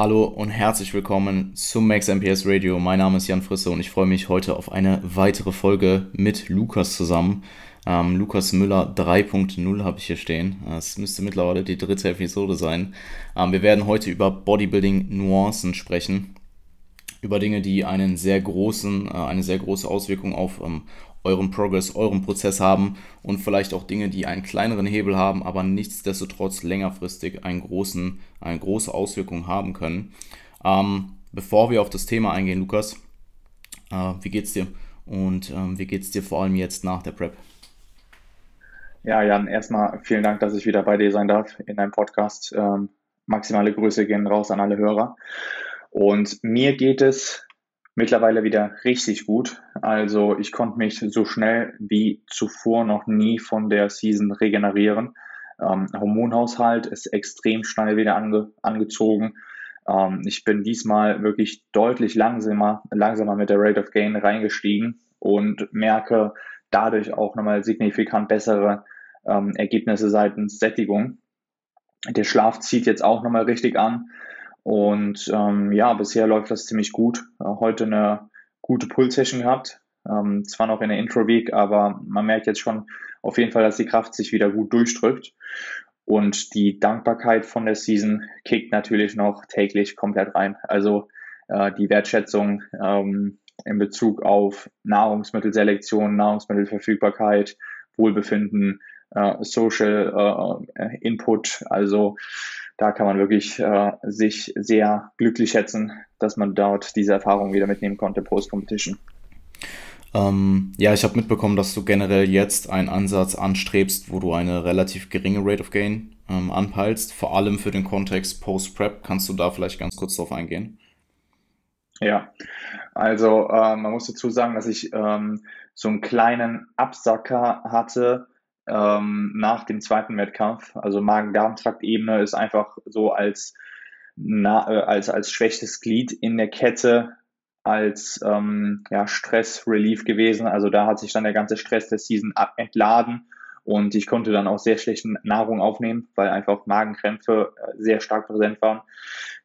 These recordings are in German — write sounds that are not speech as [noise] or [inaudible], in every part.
Hallo und herzlich willkommen zum Max MPS Radio. Mein Name ist Jan Frisse und ich freue mich heute auf eine weitere Folge mit Lukas zusammen. Ähm, Lukas Müller 3.0 habe ich hier stehen. Es müsste mittlerweile die dritte Episode sein. Ähm, wir werden heute über Bodybuilding-Nuancen sprechen. Über Dinge, die einen sehr großen, äh, eine sehr große Auswirkung auf ähm, euren Progress, euren Prozess haben und vielleicht auch Dinge, die einen kleineren Hebel haben, aber nichtsdestotrotz längerfristig einen großen, eine große Auswirkung haben können. Ähm, bevor wir auf das Thema eingehen, Lukas, äh, wie geht's dir? Und ähm, wie geht's dir vor allem jetzt nach der Prep? Ja, Jan, erstmal vielen Dank, dass ich wieder bei dir sein darf in deinem Podcast. Ähm, maximale Grüße gehen raus an alle Hörer. Und mir geht es mittlerweile wieder richtig gut. Also ich konnte mich so schnell wie zuvor noch nie von der Season regenerieren. Ähm, Hormonhaushalt ist extrem schnell wieder ange angezogen. Ähm, ich bin diesmal wirklich deutlich langsamer, langsamer mit der Rate of Gain reingestiegen und merke dadurch auch nochmal signifikant bessere ähm, Ergebnisse seitens Sättigung. Der Schlaf zieht jetzt auch nochmal richtig an. Und ähm, ja, bisher läuft das ziemlich gut. Äh, heute eine gute Pull-Session gehabt. Ähm, zwar noch in der Intro-Week, aber man merkt jetzt schon auf jeden Fall, dass die Kraft sich wieder gut durchdrückt. Und die Dankbarkeit von der Season kickt natürlich noch täglich komplett rein. Also äh, die Wertschätzung ähm, in Bezug auf Nahrungsmittelselektion, Nahrungsmittelverfügbarkeit, Wohlbefinden, äh, Social äh, Input. Also da kann man wirklich äh, sich sehr glücklich schätzen, dass man dort diese Erfahrung wieder mitnehmen konnte post-Competition. Ähm, ja, ich habe mitbekommen, dass du generell jetzt einen Ansatz anstrebst, wo du eine relativ geringe Rate of Gain ähm, anpeilst, vor allem für den Kontext Post-Prep. Kannst du da vielleicht ganz kurz drauf eingehen? Ja, also äh, man muss dazu sagen, dass ich ähm, so einen kleinen Absacker hatte ähm, nach dem zweiten Wettkampf. Also Magen-Darm-Trakt-Ebene ist einfach so als, na, äh, als, als schwächstes Glied in der Kette als ähm, ja, Stress-Relief gewesen. Also da hat sich dann der ganze Stress der Season entladen und ich konnte dann auch sehr schlechte Nahrung aufnehmen, weil einfach Magenkrämpfe äh, sehr stark präsent waren,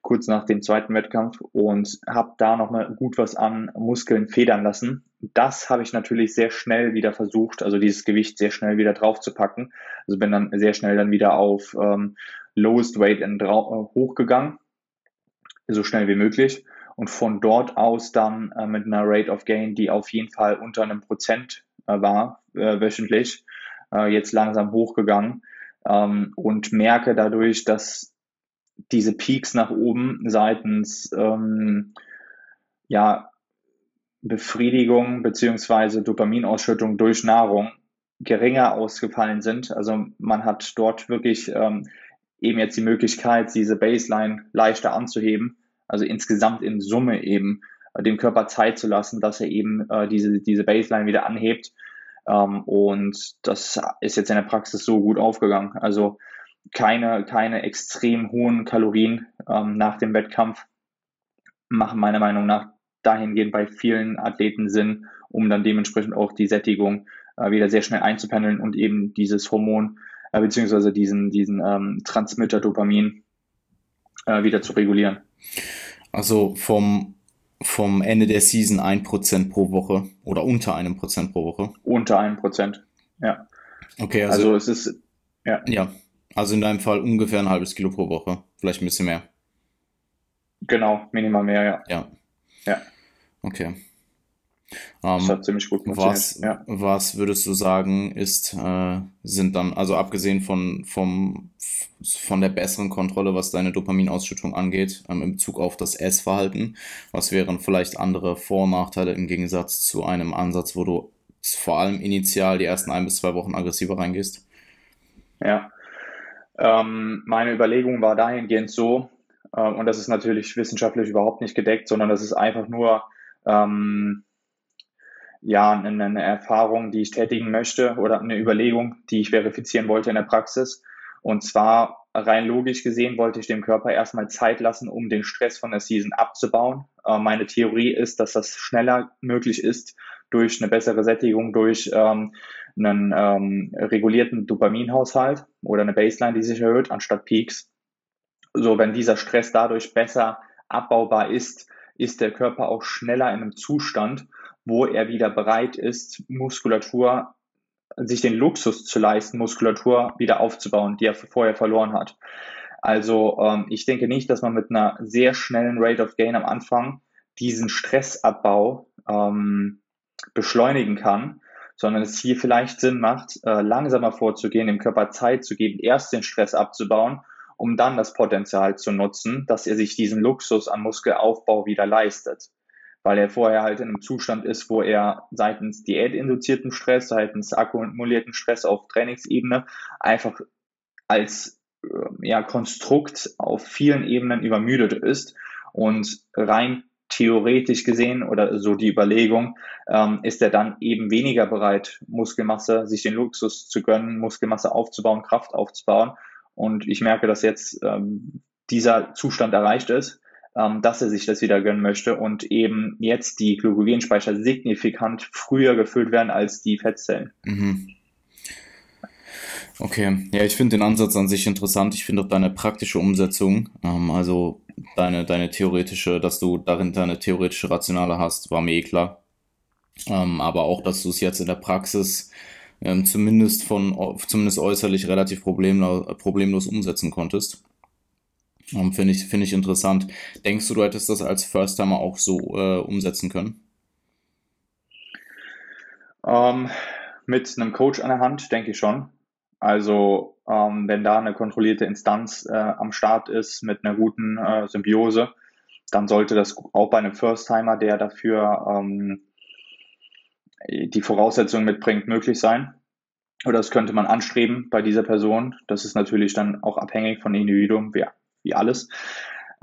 kurz nach dem zweiten Wettkampf und habe da nochmal gut was an Muskeln federn lassen. Das habe ich natürlich sehr schnell wieder versucht, also dieses Gewicht sehr schnell wieder drauf zu packen. Also bin dann sehr schnell dann wieder auf ähm, Lowest Weight in, äh, hochgegangen, so schnell wie möglich. Und von dort aus dann äh, mit einer Rate of Gain, die auf jeden Fall unter einem Prozent äh, war, äh, wöchentlich, äh, jetzt langsam hochgegangen ähm, und merke dadurch, dass diese Peaks nach oben seitens ähm, ja, Befriedigung beziehungsweise Dopaminausschüttung durch Nahrung geringer ausgefallen sind. Also man hat dort wirklich ähm, eben jetzt die Möglichkeit, diese Baseline leichter anzuheben. Also insgesamt in Summe eben äh, dem Körper Zeit zu lassen, dass er eben äh, diese, diese Baseline wieder anhebt ähm, und das ist jetzt in der Praxis so gut aufgegangen. Also keine, keine extrem hohen Kalorien ähm, nach dem Wettkampf machen meiner Meinung nach dahingehend bei vielen Athleten Sinn, um dann dementsprechend auch die Sättigung äh, wieder sehr schnell einzupendeln und eben dieses Hormon äh, beziehungsweise diesen, diesen ähm, Transmitter Dopamin äh, wieder zu regulieren. Also vom vom Ende der Season 1% pro Woche oder unter einem Prozent pro Woche? Unter einem Prozent, ja. Okay, also, also es ist, ja. Ja, also in deinem Fall ungefähr ein halbes Kilo pro Woche, vielleicht ein bisschen mehr. Genau, minimal mehr, ja. Ja. Ja. Okay. Das um, hat ziemlich gut funktioniert. Was, ja. was würdest du sagen, ist, äh, sind dann, also abgesehen von, vom, von der besseren Kontrolle, was deine Dopaminausschüttung angeht, ähm, in Bezug auf das Essverhalten, was wären vielleicht andere Vor- und Nachteile im Gegensatz zu einem Ansatz, wo du vor allem initial die ersten ein bis zwei Wochen aggressiver reingehst? Ja. Ähm, meine Überlegung war dahingehend so, äh, und das ist natürlich wissenschaftlich überhaupt nicht gedeckt, sondern das ist einfach nur, ähm, ja, eine Erfahrung, die ich tätigen möchte oder eine Überlegung, die ich verifizieren wollte in der Praxis. Und zwar rein logisch gesehen wollte ich dem Körper erstmal Zeit lassen, um den Stress von der Season abzubauen. Äh, meine Theorie ist, dass das schneller möglich ist durch eine bessere Sättigung, durch ähm, einen ähm, regulierten Dopaminhaushalt oder eine Baseline, die sich erhöht, anstatt Peaks. so, wenn dieser Stress dadurch besser abbaubar ist, ist der Körper auch schneller in einem Zustand, wo er wieder bereit ist, Muskulatur, sich den Luxus zu leisten, Muskulatur wieder aufzubauen, die er vorher verloren hat. Also ähm, ich denke nicht, dass man mit einer sehr schnellen Rate of Gain am Anfang diesen Stressabbau ähm, beschleunigen kann, sondern es hier vielleicht Sinn macht, äh, langsamer vorzugehen, dem Körper Zeit zu geben, erst den Stress abzubauen, um dann das Potenzial zu nutzen, dass er sich diesen Luxus an Muskelaufbau wieder leistet. Weil er vorher halt in einem Zustand ist, wo er seitens diätinduzierten Stress, seitens akkumulierten Stress auf Trainingsebene einfach als äh, ja, Konstrukt auf vielen Ebenen übermüdet ist und rein theoretisch gesehen oder so die Überlegung, ähm, ist er dann eben weniger bereit, Muskelmasse, sich den Luxus zu gönnen, Muskelmasse aufzubauen, Kraft aufzubauen. Und ich merke, dass jetzt ähm, dieser Zustand erreicht ist, ähm, dass er sich das wieder gönnen möchte und eben jetzt die Glykogenspeicher signifikant früher gefüllt werden als die Fettzellen. Mhm. Okay, ja, ich finde den Ansatz an sich interessant. Ich finde auch deine praktische Umsetzung, ähm, also deine, deine theoretische, dass du darin deine theoretische Rationale hast, war mir eh klar. Ähm, aber auch, dass du es jetzt in der Praxis ähm, zumindest von zumindest äußerlich relativ problemlos, problemlos umsetzen konntest. Ähm, Finde ich, find ich interessant. Denkst du, du hättest das als First-Timer auch so äh, umsetzen können? Ähm, mit einem Coach an der Hand, denke ich schon. Also ähm, wenn da eine kontrollierte Instanz äh, am Start ist mit einer guten äh, Symbiose, dann sollte das auch bei einem First-Timer, der dafür ähm, die Voraussetzungen mitbringt, möglich sein. Oder das könnte man anstreben bei dieser Person. Das ist natürlich dann auch abhängig von Individuum, wie, wie alles.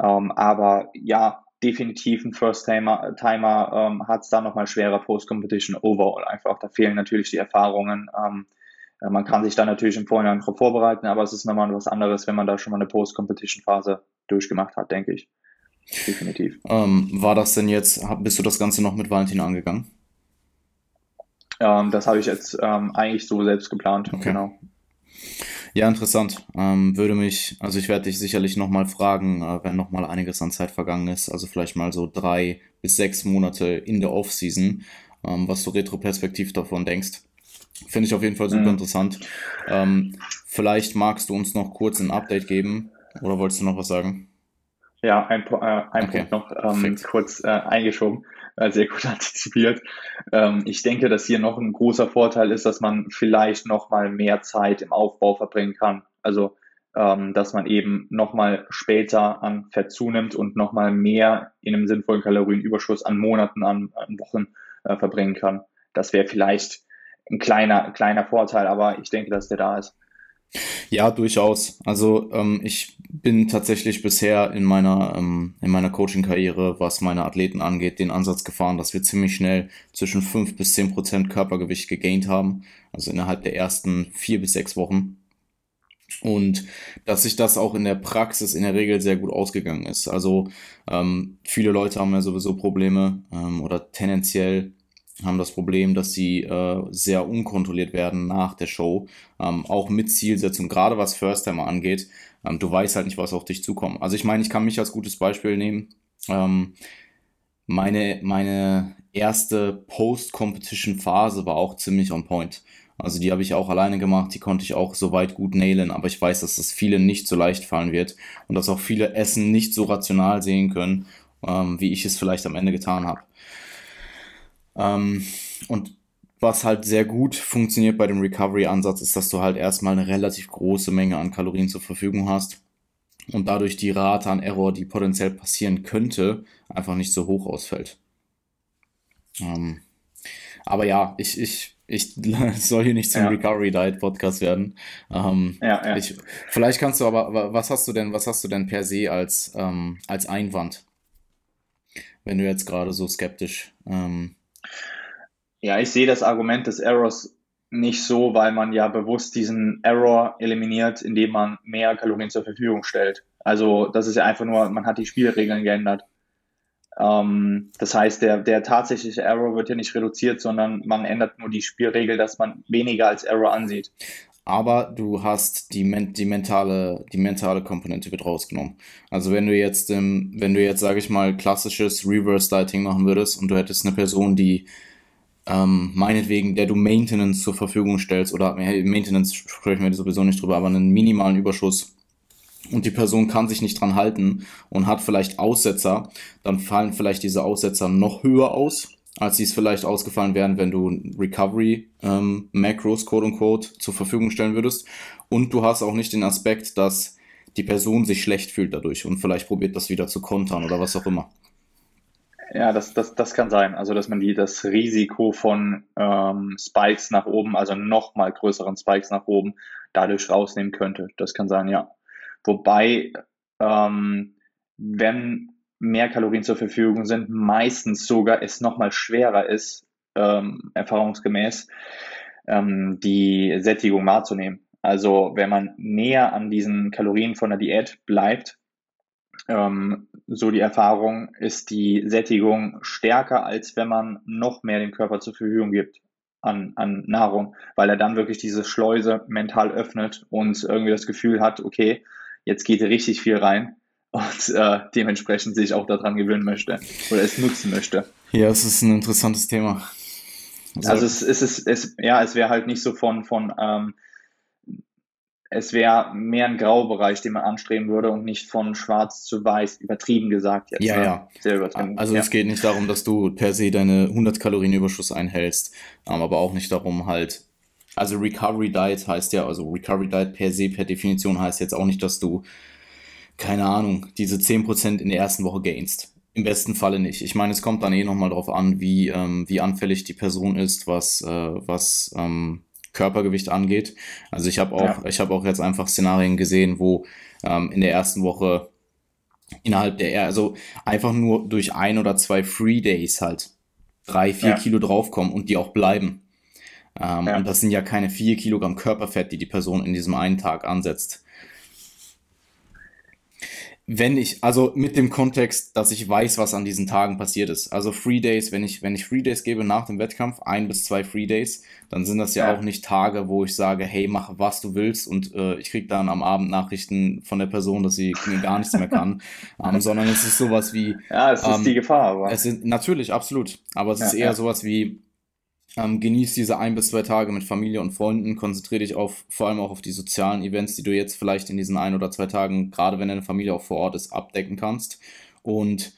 Ähm, aber ja, definitiv ein First-Timer Timer, ähm, hat es da nochmal schwerer Post-Competition overall einfach. Da fehlen natürlich die Erfahrungen. Ähm, äh, man kann sich da natürlich im Vorhinein darauf vorbereiten, aber es ist nochmal was anderes, wenn man da schon mal eine Post-Competition-Phase durchgemacht hat, denke ich. Definitiv. Ähm, war das denn jetzt, bist du das Ganze noch mit Valentin angegangen? Ähm, das habe ich jetzt ähm, eigentlich so selbst geplant. Okay. Genau. Ja, interessant. Ähm, würde mich, also ich werde dich sicherlich nochmal fragen, äh, wenn nochmal einiges an Zeit vergangen ist, also vielleicht mal so drei bis sechs Monate in der Off-Season, ähm, was du retroperspektiv davon denkst. Finde ich auf jeden Fall super mhm. interessant. Ähm, vielleicht magst du uns noch kurz ein Update geben oder wolltest du noch was sagen? Ja, ein, äh, ein okay. Punkt noch ähm, kurz äh, eingeschoben, äh, sehr gut [laughs] antizipiert. Ähm, ich denke, dass hier noch ein großer Vorteil ist, dass man vielleicht noch mal mehr Zeit im Aufbau verbringen kann. Also, ähm, dass man eben noch mal später an Fett zunimmt und noch mal mehr in einem sinnvollen Kalorienüberschuss an Monaten, an, an Wochen äh, verbringen kann. Das wäre vielleicht ein kleiner, kleiner Vorteil, aber ich denke, dass der da ist. Ja, durchaus. Also ähm, ich bin tatsächlich bisher in meiner, ähm, in meiner Coaching-Karriere, was meine Athleten angeht, den Ansatz gefahren, dass wir ziemlich schnell zwischen fünf bis zehn Prozent Körpergewicht gegaint haben. Also innerhalb der ersten vier bis sechs Wochen. Und dass sich das auch in der Praxis in der Regel sehr gut ausgegangen ist. Also ähm, viele Leute haben ja sowieso Probleme ähm, oder tendenziell haben das Problem, dass sie äh, sehr unkontrolliert werden nach der Show, ähm, auch mit Zielsetzung, gerade was First Timer angeht. Ähm, du weißt halt nicht, was auf dich zukommt. Also ich meine, ich kann mich als gutes Beispiel nehmen. Ähm, meine, meine erste Post-Competition-Phase war auch ziemlich on point. Also die habe ich auch alleine gemacht, die konnte ich auch soweit gut nailen, aber ich weiß, dass das viele nicht so leicht fallen wird und dass auch viele Essen nicht so rational sehen können, ähm, wie ich es vielleicht am Ende getan habe. Ähm, und was halt sehr gut funktioniert bei dem Recovery-Ansatz ist, dass du halt erstmal eine relativ große Menge an Kalorien zur Verfügung hast und dadurch die Rate an Error, die potenziell passieren könnte, einfach nicht so hoch ausfällt. Ähm, aber ja, ich, ich, ich [laughs] soll hier nicht zum ja. Recovery Diet Podcast werden. Ähm, ja, ja. Ich, vielleicht kannst du aber, was hast du denn, was hast du denn per se als, ähm, als Einwand? Wenn du jetzt gerade so skeptisch ähm, ja, ich sehe das Argument des Errors nicht so, weil man ja bewusst diesen Error eliminiert, indem man mehr Kalorien zur Verfügung stellt. Also das ist ja einfach nur, man hat die Spielregeln geändert. Ähm, das heißt, der, der tatsächliche Error wird ja nicht reduziert, sondern man ändert nur die Spielregel, dass man weniger als Error ansieht. aber du hast die, men die, mentale, die mentale Komponente wird rausgenommen. Also wenn du jetzt, ähm, wenn du jetzt, sage ich mal, klassisches Reverse Dieting machen würdest und du hättest eine Person, die ähm, meinetwegen, der du Maintenance zur Verfügung stellst, oder Maintenance sprechen wir sowieso nicht drüber, aber einen minimalen Überschuss und die Person kann sich nicht dran halten und hat vielleicht Aussetzer, dann fallen vielleicht diese Aussetzer noch höher aus, als sie es vielleicht ausgefallen wären, wenn du Recovery ähm, Macros, quote unquote, zur Verfügung stellen würdest. Und du hast auch nicht den Aspekt, dass die Person sich schlecht fühlt dadurch und vielleicht probiert das wieder zu kontern oder was auch immer. Ja, das, das, das kann sein. Also, dass man die, das Risiko von ähm, Spikes nach oben, also nochmal größeren Spikes nach oben, dadurch rausnehmen könnte. Das kann sein, ja. Wobei, ähm, wenn mehr Kalorien zur Verfügung sind, meistens sogar es nochmal schwerer ist, ähm, erfahrungsgemäß, ähm, die Sättigung wahrzunehmen. Also wenn man näher an diesen Kalorien von der Diät bleibt, ähm, so die Erfahrung, ist die Sättigung stärker, als wenn man noch mehr dem Körper zur Verfügung gibt an, an Nahrung, weil er dann wirklich diese Schleuse mental öffnet und irgendwie das Gefühl hat, okay, jetzt geht richtig viel rein [laughs] und äh, dementsprechend sich auch daran gewöhnen möchte oder es nutzen möchte. Ja, es ist ein interessantes Thema. Also, also es, es ist, es, ja, es wäre halt nicht so von, von ähm, es wäre mehr ein Graubereich, den man anstreben würde und nicht von schwarz zu weiß, übertrieben gesagt jetzt. Ja, ne? ja. Sehr übertrieben. Also ja. es geht nicht darum, dass du per se deine 100 Kalorien Überschuss einhältst, ähm, aber auch nicht darum halt, also Recovery Diet heißt ja, also Recovery Diet per se, per Definition heißt jetzt auch nicht, dass du, keine Ahnung, diese 10% in der ersten Woche gainst. Im besten Falle nicht. Ich meine, es kommt dann eh nochmal drauf an, wie, ähm, wie anfällig die Person ist, was, äh, was ähm, Körpergewicht angeht. Also ich habe auch, ja. ich habe auch jetzt einfach Szenarien gesehen, wo ähm, in der ersten Woche innerhalb der, also einfach nur durch ein oder zwei Free Days halt drei, vier ja. Kilo draufkommen und die auch bleiben. Ähm, ja. Und das sind ja keine vier Kilogramm Körperfett, die die Person in diesem einen Tag ansetzt. Wenn ich, also mit dem Kontext, dass ich weiß, was an diesen Tagen passiert ist. Also Free Days, wenn ich, wenn ich Free Days gebe nach dem Wettkampf, ein bis zwei Free Days, dann sind das ja, ja. auch nicht Tage, wo ich sage, hey, mach was du willst und äh, ich krieg dann am Abend Nachrichten von der Person, dass sie gar nichts mehr kann. [laughs] ähm, sondern es ist sowas wie. Ja, es ist ähm, die Gefahr, aber. Es sind, natürlich, absolut. Aber es ja, ist eher ja. sowas wie, ähm, genieß diese ein bis zwei Tage mit Familie und Freunden, konzentriere dich auf vor allem auch auf die sozialen Events, die du jetzt vielleicht in diesen ein oder zwei Tagen, gerade wenn deine Familie auch vor Ort ist, abdecken kannst. Und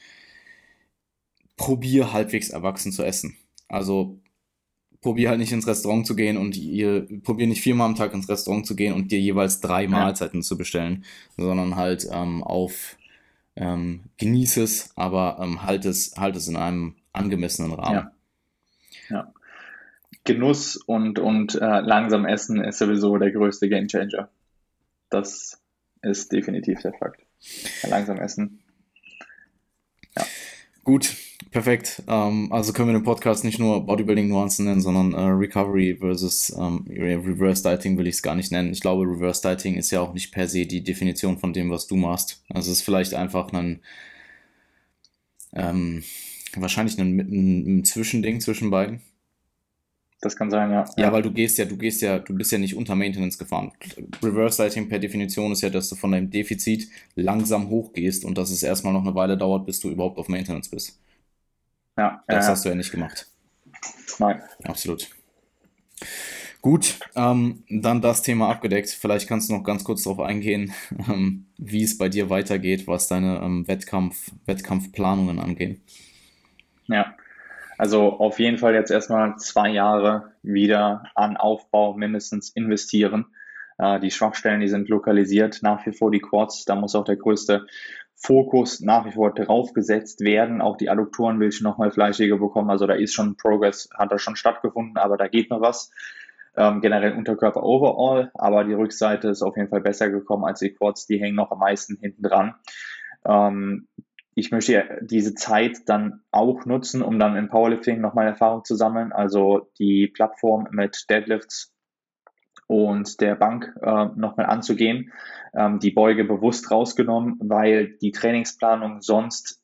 probier halbwegs erwachsen zu essen. Also probier halt nicht ins Restaurant zu gehen und ihr probier nicht viermal am Tag ins Restaurant zu gehen und dir jeweils drei Mahlzeiten zu bestellen, sondern halt ähm, auf ähm, genieß es, aber ähm, halt es halt es in einem angemessenen Rahmen. Ja. ja. Genuss und, und äh, langsam essen ist sowieso der größte Gamechanger. Das ist definitiv der Fakt. Langsam essen. Ja. Gut, perfekt. Ähm, also können wir den Podcast nicht nur Bodybuilding-Nuancen nennen, sondern äh, Recovery versus ähm, Reverse Dieting will ich es gar nicht nennen. Ich glaube, Reverse Dieting ist ja auch nicht per se die Definition von dem, was du machst. Also es ist vielleicht einfach ein ähm, wahrscheinlich ein, ein, ein Zwischending zwischen beiden. Das kann sein, ja. Ja, weil du gehst ja, du gehst ja, du bist ja nicht unter Maintenance gefahren. Reverse Lighting per Definition ist ja, dass du von deinem Defizit langsam hochgehst und dass es erstmal noch eine Weile dauert, bis du überhaupt auf Maintenance bist. Ja. Das ja, hast du ja nicht gemacht. Nein. Absolut. Gut, ähm, dann das Thema abgedeckt. Vielleicht kannst du noch ganz kurz darauf eingehen, [laughs] ähm, wie es bei dir weitergeht, was deine ähm, Wettkampf, Wettkampfplanungen angehen. Ja, also auf jeden Fall jetzt erstmal zwei Jahre wieder an Aufbau mindestens investieren. Äh, die Schwachstellen, die sind lokalisiert, nach wie vor die Quads, da muss auch der größte Fokus nach wie vor draufgesetzt werden. Auch die Adduktoren will ich nochmal fleischiger bekommen. Also da ist schon Progress, hat da schon stattgefunden, aber da geht noch was. Ähm, generell Unterkörper overall, aber die Rückseite ist auf jeden Fall besser gekommen als die Quads, die hängen noch am meisten hinten dran. Ähm, ich möchte diese Zeit dann auch nutzen, um dann im Powerlifting nochmal Erfahrung zu sammeln. Also die Plattform mit Deadlifts und der Bank äh, nochmal anzugehen. Ähm, die Beuge bewusst rausgenommen, weil die Trainingsplanung sonst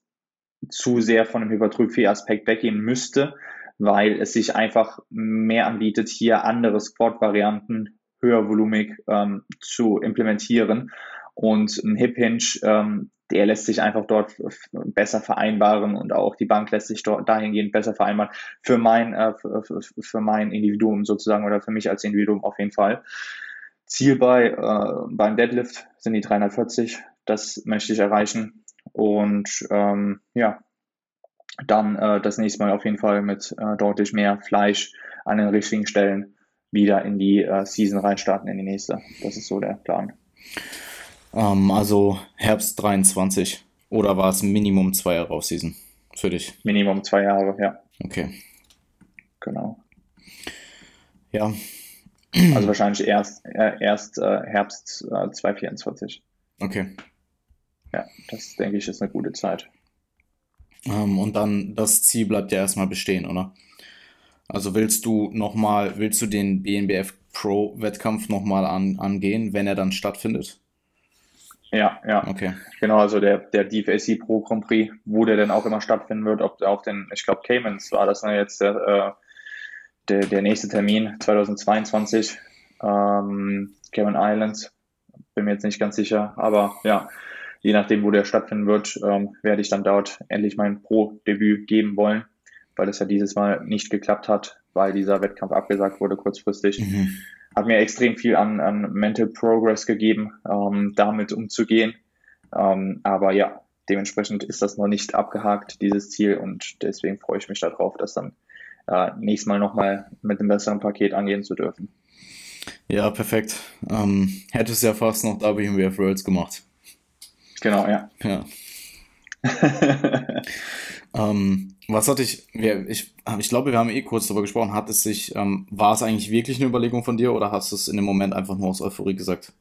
zu sehr von dem Hypertrophie-Aspekt weggehen müsste, weil es sich einfach mehr anbietet, hier andere Squat-Varianten höher volumig ähm, zu implementieren. Und ein Hip Hinge, ähm, der lässt sich einfach dort besser vereinbaren und auch die Bank lässt sich dort dahingehend besser vereinbaren für mein, äh, für, für mein Individuum sozusagen oder für mich als Individuum auf jeden Fall. Ziel bei äh, beim Deadlift sind die 340. Das möchte ich erreichen. Und ähm, ja, dann äh, das nächste Mal auf jeden Fall mit äh, deutlich mehr Fleisch an den richtigen Stellen wieder in die äh, Season reinstarten, in die nächste. Das ist so der Plan. Ähm, also Herbst 23 oder war es Minimum zwei Jahre auf Season für dich? Minimum zwei Jahre, ja. Okay. Genau. Ja. Also wahrscheinlich erst, äh, erst äh, Herbst äh, 2024. Okay. Ja, das denke ich ist eine gute Zeit. Ähm, und dann das Ziel bleibt ja erstmal bestehen, oder? Also willst du nochmal, willst du den BNBF Pro Wettkampf nochmal an, angehen, wenn er dann stattfindet? Ja, ja. Okay. Genau, also der, der DFAC Pro Grand Prix, wo der dann auch immer stattfinden wird, ob auf den, ich glaube, Caymans war das ne, jetzt der, äh, der, der nächste Termin 2022. Ähm, Cayman Islands, bin mir jetzt nicht ganz sicher, aber ja, je nachdem, wo der stattfinden wird, ähm, werde ich dann dort endlich mein Pro-Debüt geben wollen, weil es ja dieses Mal nicht geklappt hat, weil dieser Wettkampf abgesagt wurde kurzfristig. Mhm. Hat mir extrem viel an, an Mental Progress gegeben, ähm, damit umzugehen. Ähm, aber ja, dementsprechend ist das noch nicht abgehakt, dieses Ziel, und deswegen freue ich mich darauf, das dann äh, nächstes Mal nochmal mit einem besseren Paket angehen zu dürfen. Ja, perfekt. Ähm, hättest ja fast noch WMWF Worlds gemacht. Genau, ja. Ja. [laughs] ähm, was hatte ich, ich, ich glaube, wir haben eh kurz darüber gesprochen, hat es sich, ähm, war es eigentlich wirklich eine Überlegung von dir oder hast du es in dem Moment einfach nur aus Euphorie gesagt?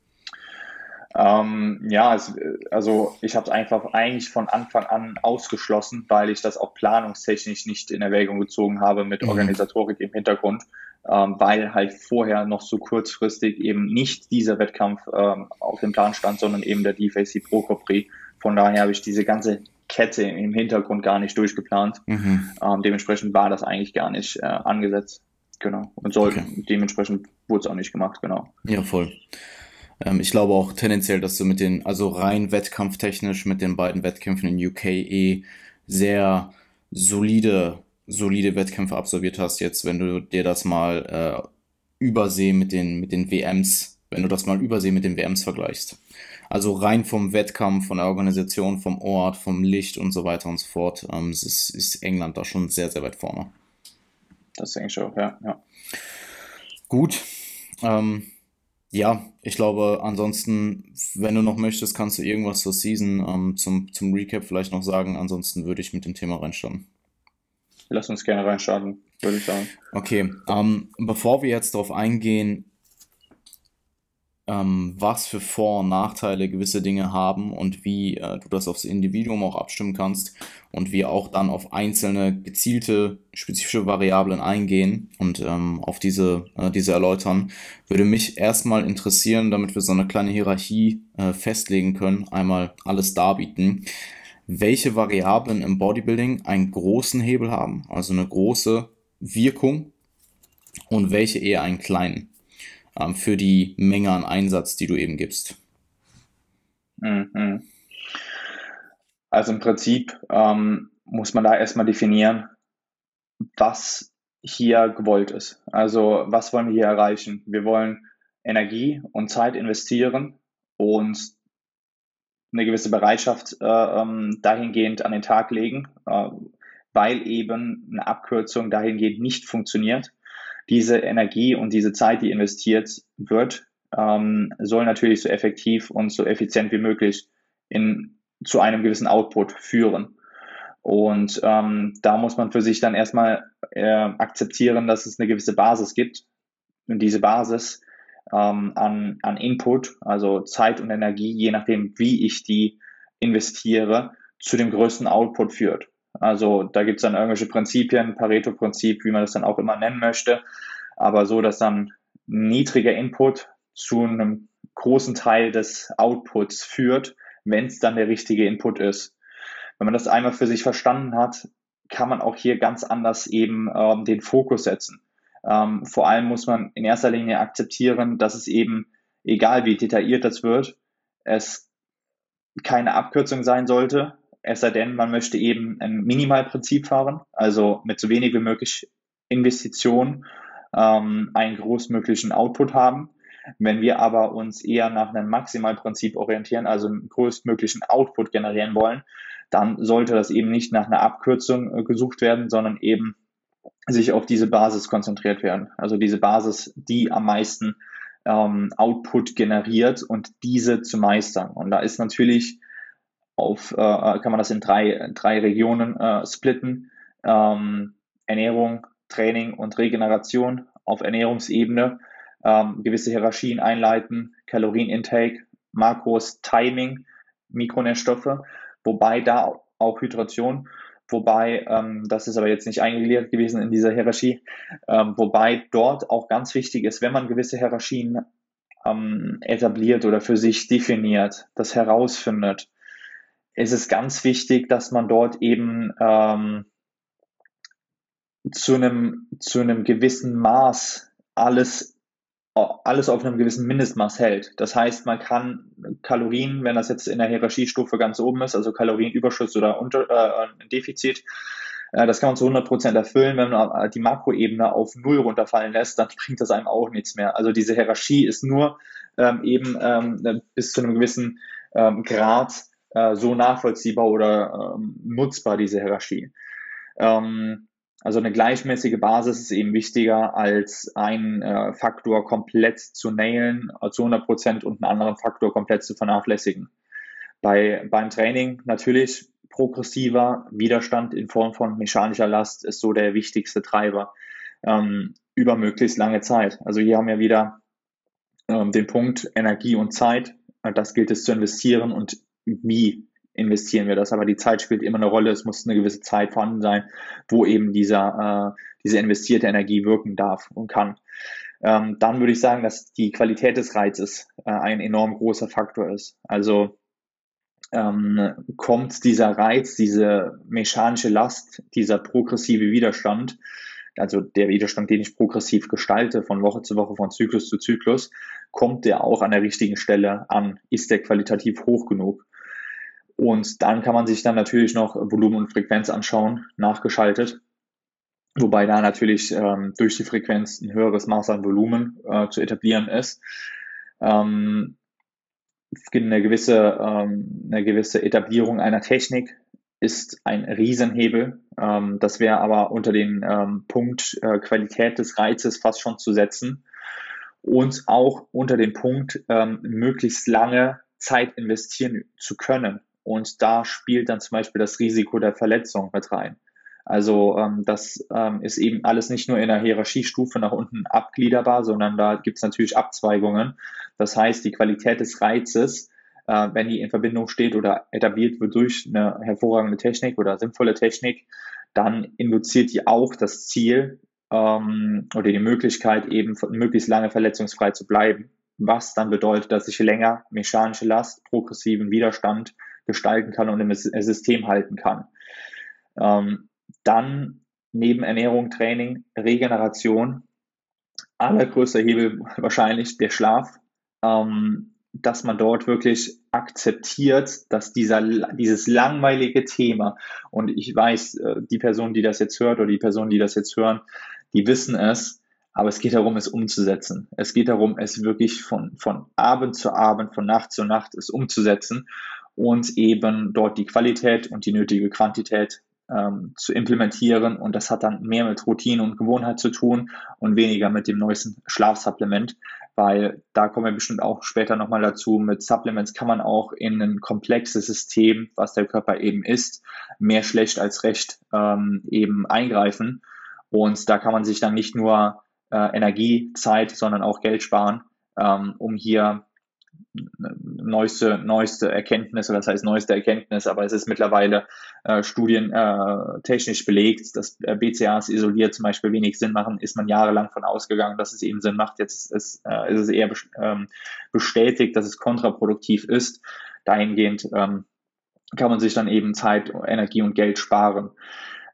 Ähm, ja, es, also ich habe es einfach eigentlich von Anfang an ausgeschlossen, weil ich das auch planungstechnisch nicht in Erwägung gezogen habe mit mhm. Organisatorik im Hintergrund, ähm, weil halt vorher noch so kurzfristig eben nicht dieser Wettkampf ähm, auf dem Plan stand, sondern eben der DFAC Pro Capri. Von daher habe ich diese ganze Kette im Hintergrund gar nicht durchgeplant. Mhm. Ähm, dementsprechend war das eigentlich gar nicht äh, angesetzt. Genau. Und soll, okay. dementsprechend wurde es auch nicht gemacht, genau. Ja, voll. Ähm, ich glaube auch tendenziell, dass du mit den, also rein wettkampftechnisch mit den beiden Wettkämpfen in UK eh sehr solide solide Wettkämpfe absolviert hast, jetzt, wenn du dir das mal äh, übersee mit den, mit den WMs, wenn du das mal übersee mit den WMs vergleichst. Also rein vom Wettkampf, von der Organisation, vom Ort, vom Licht und so weiter und so fort, ähm, ist, ist England da schon sehr, sehr weit vorne. Das denke ich auch, ja. ja. Gut. Ähm, ja, ich glaube, ansonsten, wenn du noch möchtest, kannst du irgendwas zur Season ähm, zum, zum Recap vielleicht noch sagen. Ansonsten würde ich mit dem Thema reinstarten lass uns gerne reinstarten, würde ich sagen. Okay, ähm, bevor wir jetzt darauf eingehen, ähm, was für Vor- und Nachteile gewisse Dinge haben und wie äh, du das aufs Individuum auch abstimmen kannst und wir auch dann auf einzelne gezielte spezifische Variablen eingehen und ähm, auf diese, äh, diese erläutern, würde mich erstmal interessieren, damit wir so eine kleine Hierarchie äh, festlegen können, einmal alles darbieten welche Variablen im Bodybuilding einen großen Hebel haben, also eine große Wirkung und welche eher einen kleinen ähm, für die Menge an Einsatz, die du eben gibst. Mhm. Also im Prinzip ähm, muss man da erstmal definieren, was hier gewollt ist. Also was wollen wir hier erreichen? Wir wollen Energie und Zeit investieren und eine gewisse Bereitschaft äh, ähm, dahingehend an den Tag legen, äh, weil eben eine Abkürzung dahingehend nicht funktioniert. Diese Energie und diese Zeit, die investiert wird, ähm, soll natürlich so effektiv und so effizient wie möglich in, zu einem gewissen Output führen. Und ähm, da muss man für sich dann erstmal äh, akzeptieren, dass es eine gewisse Basis gibt. Und diese Basis ähm, an, an Input, also Zeit und Energie, je nachdem, wie ich die investiere, zu dem größten Output führt. Also da gibt es dann irgendwelche Prinzipien, Pareto-Prinzip, wie man das dann auch immer nennen möchte, aber so, dass dann niedriger Input zu einem großen Teil des Outputs führt, wenn es dann der richtige Input ist. Wenn man das einmal für sich verstanden hat, kann man auch hier ganz anders eben ähm, den Fokus setzen. Ähm, vor allem muss man in erster Linie akzeptieren, dass es eben, egal wie detailliert das wird, es keine Abkürzung sein sollte, es sei denn, man möchte eben ein Minimalprinzip fahren, also mit so wenig wie möglich Investition ähm, einen großmöglichen Output haben. Wenn wir aber uns eher nach einem Maximalprinzip orientieren, also einen größtmöglichen Output generieren wollen, dann sollte das eben nicht nach einer Abkürzung äh, gesucht werden, sondern eben sich auf diese Basis konzentriert werden. Also diese Basis, die am meisten ähm, Output generiert und diese zu meistern. Und da ist natürlich auf, äh, kann man das in drei, drei Regionen äh, splitten. Ähm, Ernährung, Training und Regeneration auf Ernährungsebene, ähm, gewisse Hierarchien einleiten, Kalorienintake, Makros, Timing, Mikronährstoffe, wobei da auch Hydration, wobei, ähm, das ist aber jetzt nicht eingegliedert gewesen in dieser Hierarchie, ähm, wobei dort auch ganz wichtig ist, wenn man gewisse Hierarchien ähm, etabliert oder für sich definiert, das herausfindet, ist es ganz wichtig, dass man dort eben ähm, zu einem, zu einem gewissen Maß alles, alles auf einem gewissen Mindestmaß hält. Das heißt, man kann Kalorien, wenn das jetzt in der Hierarchiestufe ganz oben ist, also Kalorienüberschuss oder unter, äh, Defizit, äh, das kann man zu 100% erfüllen. Wenn man die Makroebene auf Null runterfallen lässt, dann [laughs] bringt das einem auch nichts mehr. Also diese Hierarchie ist nur ähm, eben ähm, bis zu einem gewissen ähm, Grad äh, so nachvollziehbar oder ähm, nutzbar, diese Hierarchie. Ähm, also eine gleichmäßige Basis ist eben wichtiger, als einen äh, Faktor komplett zu nailen, äh, zu 100 Prozent und einen anderen Faktor komplett zu vernachlässigen. Bei, beim Training natürlich progressiver Widerstand in Form von mechanischer Last ist so der wichtigste Treiber ähm, über möglichst lange Zeit. Also hier haben wir wieder ähm, den Punkt Energie und Zeit. Das gilt es zu investieren und wie investieren wir das. Aber die Zeit spielt immer eine Rolle. Es muss eine gewisse Zeit vorhanden sein, wo eben dieser, äh, diese investierte Energie wirken darf und kann. Ähm, dann würde ich sagen, dass die Qualität des Reizes äh, ein enorm großer Faktor ist. Also ähm, kommt dieser Reiz, diese mechanische Last, dieser progressive Widerstand, also der Widerstand, den ich progressiv gestalte, von Woche zu Woche, von Zyklus zu Zyklus, kommt der auch an der richtigen Stelle an? Ist der qualitativ hoch genug? Und dann kann man sich dann natürlich noch Volumen und Frequenz anschauen, nachgeschaltet. Wobei da natürlich ähm, durch die Frequenz ein höheres Maß an Volumen äh, zu etablieren ist. Ähm, eine, gewisse, ähm, eine gewisse Etablierung einer Technik ist ein Riesenhebel. Ähm, das wäre aber unter den ähm, Punkt äh, Qualität des Reizes fast schon zu setzen. Und auch unter den Punkt, ähm, möglichst lange Zeit investieren zu können. Und da spielt dann zum Beispiel das Risiko der Verletzung mit rein. Also ähm, das ähm, ist eben alles nicht nur in der Hierarchiestufe nach unten abgliederbar, sondern da gibt es natürlich Abzweigungen. Das heißt, die Qualität des Reizes, äh, wenn die in Verbindung steht oder etabliert wird durch eine hervorragende Technik oder sinnvolle Technik, dann induziert die auch das Ziel ähm, oder die Möglichkeit, eben möglichst lange verletzungsfrei zu bleiben. Was dann bedeutet, dass ich länger mechanische Last, progressiven Widerstand gestalten kann und im System halten kann. Ähm, dann neben Ernährung, Training, Regeneration, allergrößter Hebel wahrscheinlich der Schlaf, ähm, dass man dort wirklich akzeptiert, dass dieser, dieses langweilige Thema, und ich weiß, äh, die Person, die das jetzt hört oder die Personen, die das jetzt hören, die wissen es, aber es geht darum, es umzusetzen. Es geht darum, es wirklich von, von Abend zu Abend, von Nacht zu Nacht, es umzusetzen und eben dort die Qualität und die nötige Quantität ähm, zu implementieren. Und das hat dann mehr mit Routine und Gewohnheit zu tun und weniger mit dem neuesten Schlafsupplement, weil da kommen wir bestimmt auch später nochmal dazu. Mit Supplements kann man auch in ein komplexes System, was der Körper eben ist, mehr schlecht als recht ähm, eben eingreifen. Und da kann man sich dann nicht nur äh, Energie, Zeit, sondern auch Geld sparen, ähm, um hier neueste, neueste Erkenntnis, oder das heißt neueste Erkenntnis, aber es ist mittlerweile äh, studientechnisch äh, belegt, dass äh, BCAs isoliert zum Beispiel wenig Sinn machen, ist man jahrelang von ausgegangen, dass es eben Sinn macht. Jetzt ist, äh, ist es eher ähm, bestätigt, dass es kontraproduktiv ist. Dahingehend ähm, kann man sich dann eben Zeit, Energie und Geld sparen.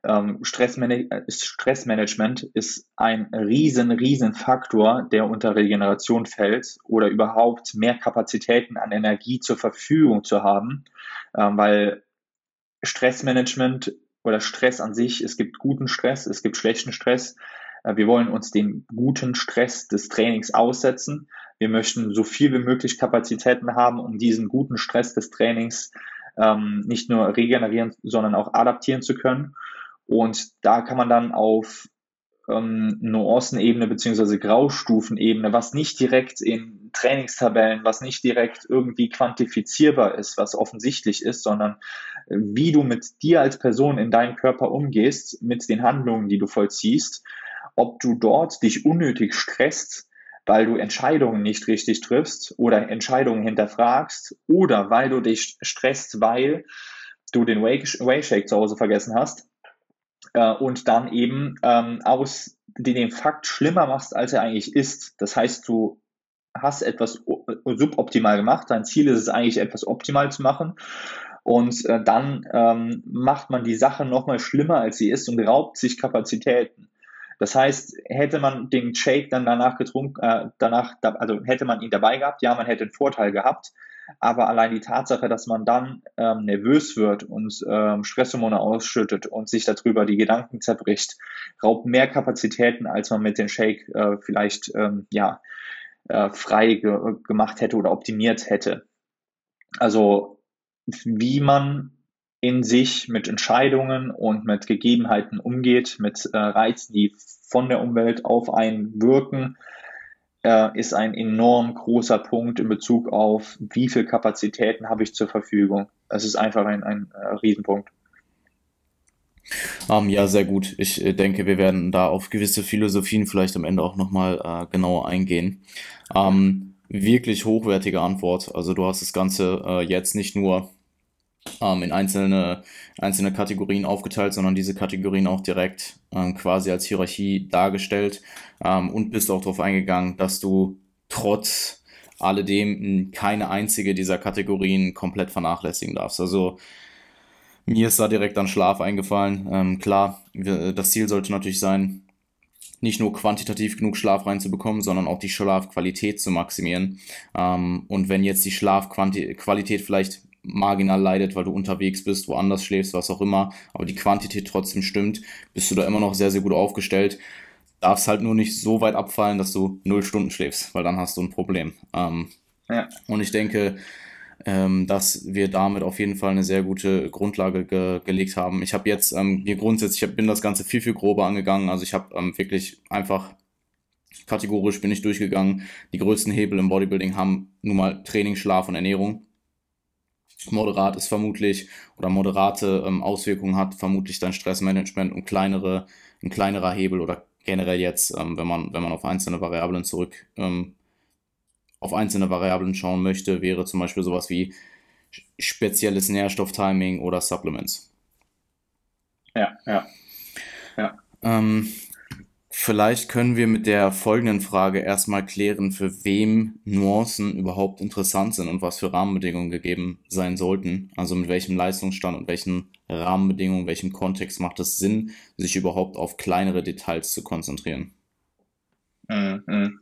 Ähm, Stressman Stressmanagement ist ein riesen, riesen Faktor, der unter Regeneration fällt oder überhaupt mehr Kapazitäten an Energie zur Verfügung zu haben, ähm, weil Stressmanagement oder Stress an sich, es gibt guten Stress, es gibt schlechten Stress. Äh, wir wollen uns den guten Stress des Trainings aussetzen. Wir möchten so viel wie möglich Kapazitäten haben, um diesen guten Stress des Trainings ähm, nicht nur regenerieren, sondern auch adaptieren zu können. Und da kann man dann auf ähm, Nuancenebene beziehungsweise Graustufenebene, was nicht direkt in Trainingstabellen, was nicht direkt irgendwie quantifizierbar ist, was offensichtlich ist, sondern äh, wie du mit dir als Person in deinem Körper umgehst, mit den Handlungen, die du vollziehst, ob du dort dich unnötig stresst, weil du Entscheidungen nicht richtig triffst oder Entscheidungen hinterfragst oder weil du dich stresst, weil du den Whey Shake zu Hause vergessen hast äh, und dann eben ähm, aus den Fakt schlimmer machst, als er eigentlich ist. Das heißt, du hast etwas suboptimal gemacht. Dein Ziel ist es eigentlich, etwas optimal zu machen. Und äh, dann ähm, macht man die Sache nochmal schlimmer, als sie ist und raubt sich Kapazitäten. Das heißt, hätte man den Shake dann danach getrunken, äh, danach, also hätte man ihn dabei gehabt, ja, man hätte einen Vorteil gehabt. Aber allein die Tatsache, dass man dann ähm, nervös wird und ähm, Stresshormone ausschüttet und sich darüber die Gedanken zerbricht, raubt mehr Kapazitäten, als man mit dem Shake äh, vielleicht ähm, ja, äh, frei ge gemacht hätte oder optimiert hätte. Also wie man in sich mit Entscheidungen und mit Gegebenheiten umgeht, mit äh, Reizen, die von der Umwelt auf einen wirken, äh, ist ein enorm großer Punkt in Bezug auf, wie viel Kapazitäten habe ich zur Verfügung. Das ist einfach ein, ein äh, Riesenpunkt. Um, ähm, ja, sehr gut. Ich äh, denke, wir werden da auf gewisse Philosophien vielleicht am Ende auch nochmal äh, genauer eingehen. Ähm, wirklich hochwertige Antwort. Also du hast das Ganze äh, jetzt nicht nur ähm, in einzelne, einzelne Kategorien aufgeteilt, sondern diese Kategorien auch direkt ähm, quasi als Hierarchie dargestellt ähm, und bist auch darauf eingegangen, dass du trotz alledem keine einzige dieser Kategorien komplett vernachlässigen darfst. Also mir ist da direkt an Schlaf eingefallen. Ähm, klar, das Ziel sollte natürlich sein, nicht nur quantitativ genug Schlaf reinzubekommen, sondern auch die Schlafqualität zu maximieren. Ähm, und wenn jetzt die Schlafqualität vielleicht marginal leidet, weil du unterwegs bist, woanders schläfst, was auch immer, aber die Quantität trotzdem stimmt, bist du da immer noch sehr, sehr gut aufgestellt. Darfst halt nur nicht so weit abfallen, dass du null Stunden schläfst, weil dann hast du ein Problem. Ähm, ja. Und ich denke, ähm, dass wir damit auf jeden Fall eine sehr gute Grundlage ge gelegt haben. Ich habe jetzt ähm, mir grundsätzlich, ich bin das Ganze viel, viel grober angegangen. Also ich habe ähm, wirklich einfach kategorisch bin ich durchgegangen. Die größten Hebel im Bodybuilding haben nun mal Training, Schlaf und Ernährung moderat ist vermutlich oder moderate ähm, Auswirkungen hat, vermutlich dein Stressmanagement und kleinere, ein kleinerer Hebel oder generell jetzt, ähm, wenn man, wenn man auf einzelne Variablen zurück, ähm, auf einzelne Variablen schauen möchte, wäre zum Beispiel sowas wie spezielles Nährstofftiming oder Supplements. Ja, ja. Ja. Vielleicht können wir mit der folgenden Frage erstmal klären, für wem Nuancen überhaupt interessant sind und was für Rahmenbedingungen gegeben sein sollten. Also mit welchem Leistungsstand und welchen Rahmenbedingungen, welchem Kontext macht es Sinn, sich überhaupt auf kleinere Details zu konzentrieren. Mhm.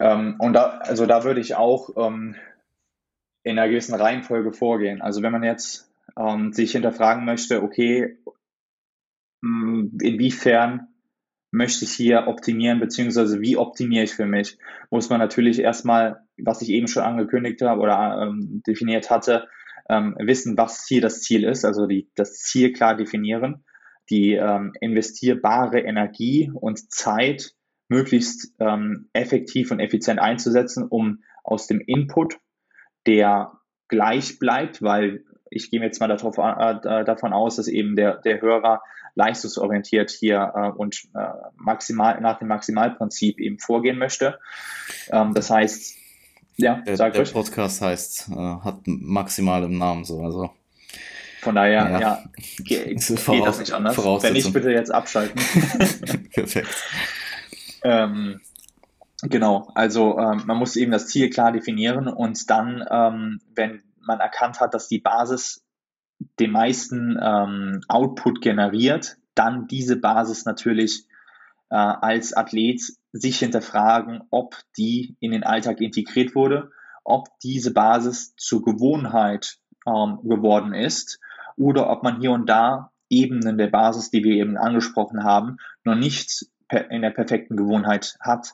Ähm, und da, also da würde ich auch ähm, in einer gewissen Reihenfolge vorgehen. Also wenn man jetzt ähm, sich hinterfragen möchte, okay, inwiefern möchte ich hier optimieren, beziehungsweise wie optimiere ich für mich, muss man natürlich erstmal, was ich eben schon angekündigt habe oder ähm, definiert hatte, ähm, wissen, was hier das Ziel ist, also die, das Ziel klar definieren, die ähm, investierbare Energie und Zeit möglichst ähm, effektiv und effizient einzusetzen, um aus dem Input, der gleich bleibt, weil ich gehe jetzt mal darauf, äh, davon aus, dass eben der, der Hörer leistungsorientiert hier äh, und äh, maximal nach dem Maximalprinzip eben vorgehen möchte. Ähm, das heißt, ja, der, sag der Podcast heißt, äh, hat maximal im Namen so, also. Von daher, ja, ja [laughs] geht, geht das nicht anders. Wenn nicht, bitte jetzt abschalten. [laughs] Perfekt. ähm, genau, also ähm, man muss eben das Ziel klar definieren und dann, ähm, wenn man erkannt hat, dass die Basis den meisten ähm, Output generiert, dann diese Basis natürlich äh, als Athlet sich hinterfragen, ob die in den Alltag integriert wurde, ob diese Basis zur Gewohnheit ähm, geworden ist oder ob man hier und da Ebenen der Basis, die wir eben angesprochen haben, noch nicht in der perfekten Gewohnheit hat.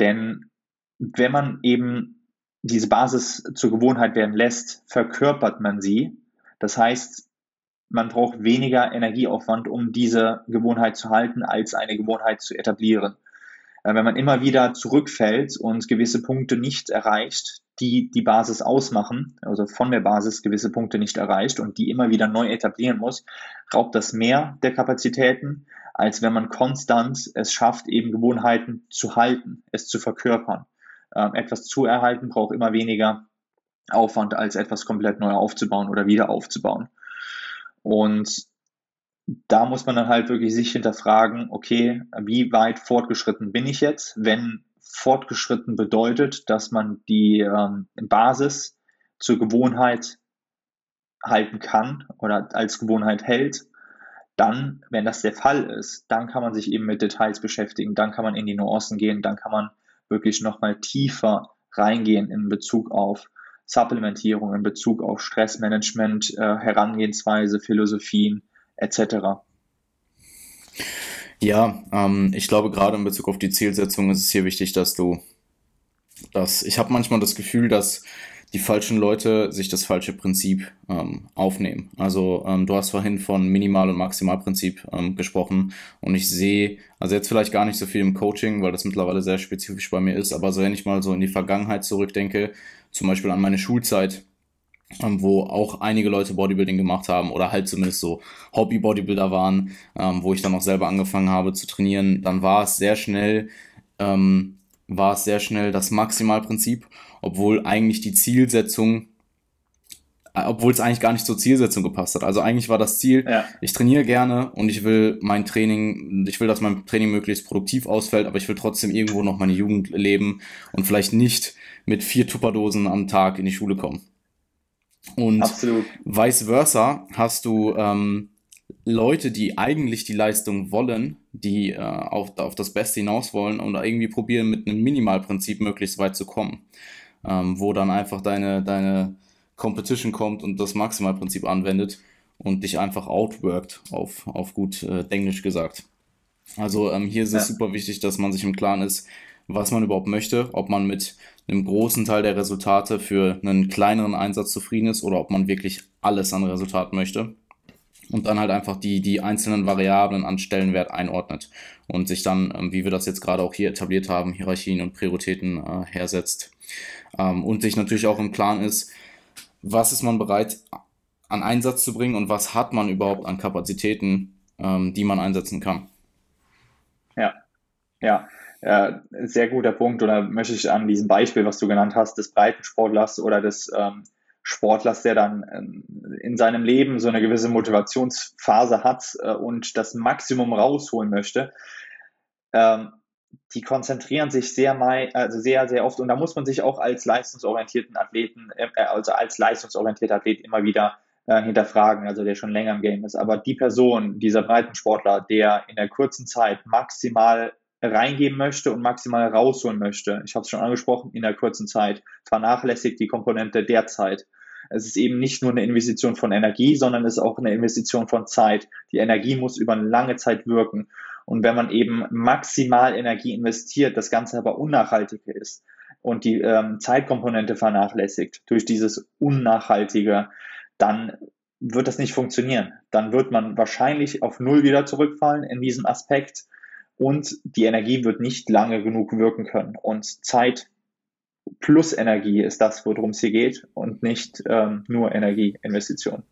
Denn wenn man eben diese Basis zur Gewohnheit werden lässt, verkörpert man sie. Das heißt, man braucht weniger Energieaufwand, um diese Gewohnheit zu halten, als eine Gewohnheit zu etablieren. Äh, wenn man immer wieder zurückfällt und gewisse Punkte nicht erreicht, die die Basis ausmachen, also von der Basis gewisse Punkte nicht erreicht und die immer wieder neu etablieren muss, raubt das mehr der Kapazitäten, als wenn man konstant es schafft, eben Gewohnheiten zu halten, es zu verkörpern. Ähm, etwas zu erhalten braucht immer weniger Aufwand, als etwas komplett neu aufzubauen oder wieder aufzubauen. Und da muss man dann halt wirklich sich hinterfragen, okay, wie weit fortgeschritten bin ich jetzt? Wenn fortgeschritten bedeutet, dass man die ähm, Basis zur Gewohnheit halten kann oder als Gewohnheit hält, dann, wenn das der Fall ist, dann kann man sich eben mit Details beschäftigen, dann kann man in die Nuancen gehen, dann kann man wirklich nochmal tiefer reingehen in Bezug auf Supplementierung, in Bezug auf Stressmanagement, äh, Herangehensweise, Philosophien etc. Ja, ähm, ich glaube gerade in Bezug auf die Zielsetzung ist es hier wichtig, dass du das, ich habe manchmal das Gefühl, dass die falschen Leute sich das falsche Prinzip ähm, aufnehmen. Also ähm, du hast vorhin von Minimal- und Maximalprinzip ähm, gesprochen und ich sehe, also jetzt vielleicht gar nicht so viel im Coaching, weil das mittlerweile sehr spezifisch bei mir ist, aber so wenn ich mal so in die Vergangenheit zurückdenke, zum Beispiel an meine Schulzeit, ähm, wo auch einige Leute Bodybuilding gemacht haben oder halt zumindest so Hobby-Bodybuilder waren, ähm, wo ich dann auch selber angefangen habe zu trainieren, dann war es sehr schnell, ähm, war es sehr schnell das Maximalprinzip obwohl eigentlich die Zielsetzung, äh, obwohl es eigentlich gar nicht zur Zielsetzung gepasst hat. Also eigentlich war das Ziel, ja. ich trainiere gerne und ich will mein Training, ich will, dass mein Training möglichst produktiv ausfällt, aber ich will trotzdem irgendwo noch meine Jugend leben und vielleicht nicht mit vier Tupperdosen am Tag in die Schule kommen. Und Absolut. vice versa hast du ähm, Leute, die eigentlich die Leistung wollen, die äh, auf, auf das Beste hinaus wollen und irgendwie probieren, mit einem Minimalprinzip möglichst weit zu kommen ähm, wo dann einfach deine, deine Competition kommt und das Maximalprinzip anwendet und dich einfach outworked, auf, auf gut äh, Englisch gesagt. Also ähm, hier ist ja. es super wichtig, dass man sich im Klaren ist, was man überhaupt möchte, ob man mit einem großen Teil der Resultate für einen kleineren Einsatz zufrieden ist oder ob man wirklich alles an Resultaten möchte und dann halt einfach die, die einzelnen Variablen an Stellenwert einordnet und sich dann, ähm, wie wir das jetzt gerade auch hier etabliert haben, Hierarchien und Prioritäten äh, hersetzt. Ähm, und sich natürlich auch im Klaren ist, was ist man bereit an Einsatz zu bringen und was hat man überhaupt an Kapazitäten, ähm, die man einsetzen kann. Ja, ja. Äh, sehr guter Punkt. Oder möchte ich an diesem Beispiel, was du genannt hast, des Breitensportlers oder des ähm, Sportlers, der dann ähm, in seinem Leben so eine gewisse Motivationsphase hat äh, und das Maximum rausholen möchte. Ähm, die konzentrieren sich sehr, also sehr, sehr oft und da muss man sich auch als leistungsorientierten Athleten, äh, also als leistungsorientierter Athlet immer wieder äh, hinterfragen, also der schon länger im Game ist. Aber die Person, dieser Breitensportler, der in der kurzen Zeit maximal reingeben möchte und maximal rausholen möchte, ich habe es schon angesprochen, in der kurzen Zeit, vernachlässigt die Komponente der Zeit. Es ist eben nicht nur eine Investition von Energie, sondern es ist auch eine Investition von Zeit. Die Energie muss über eine lange Zeit wirken. Und wenn man eben maximal Energie investiert, das Ganze aber unnachhaltig ist und die ähm, Zeitkomponente vernachlässigt durch dieses Unnachhaltige, dann wird das nicht funktionieren. Dann wird man wahrscheinlich auf Null wieder zurückfallen in diesem Aspekt und die Energie wird nicht lange genug wirken können. Und Zeit plus Energie ist das, worum es hier geht und nicht ähm, nur Energieinvestition.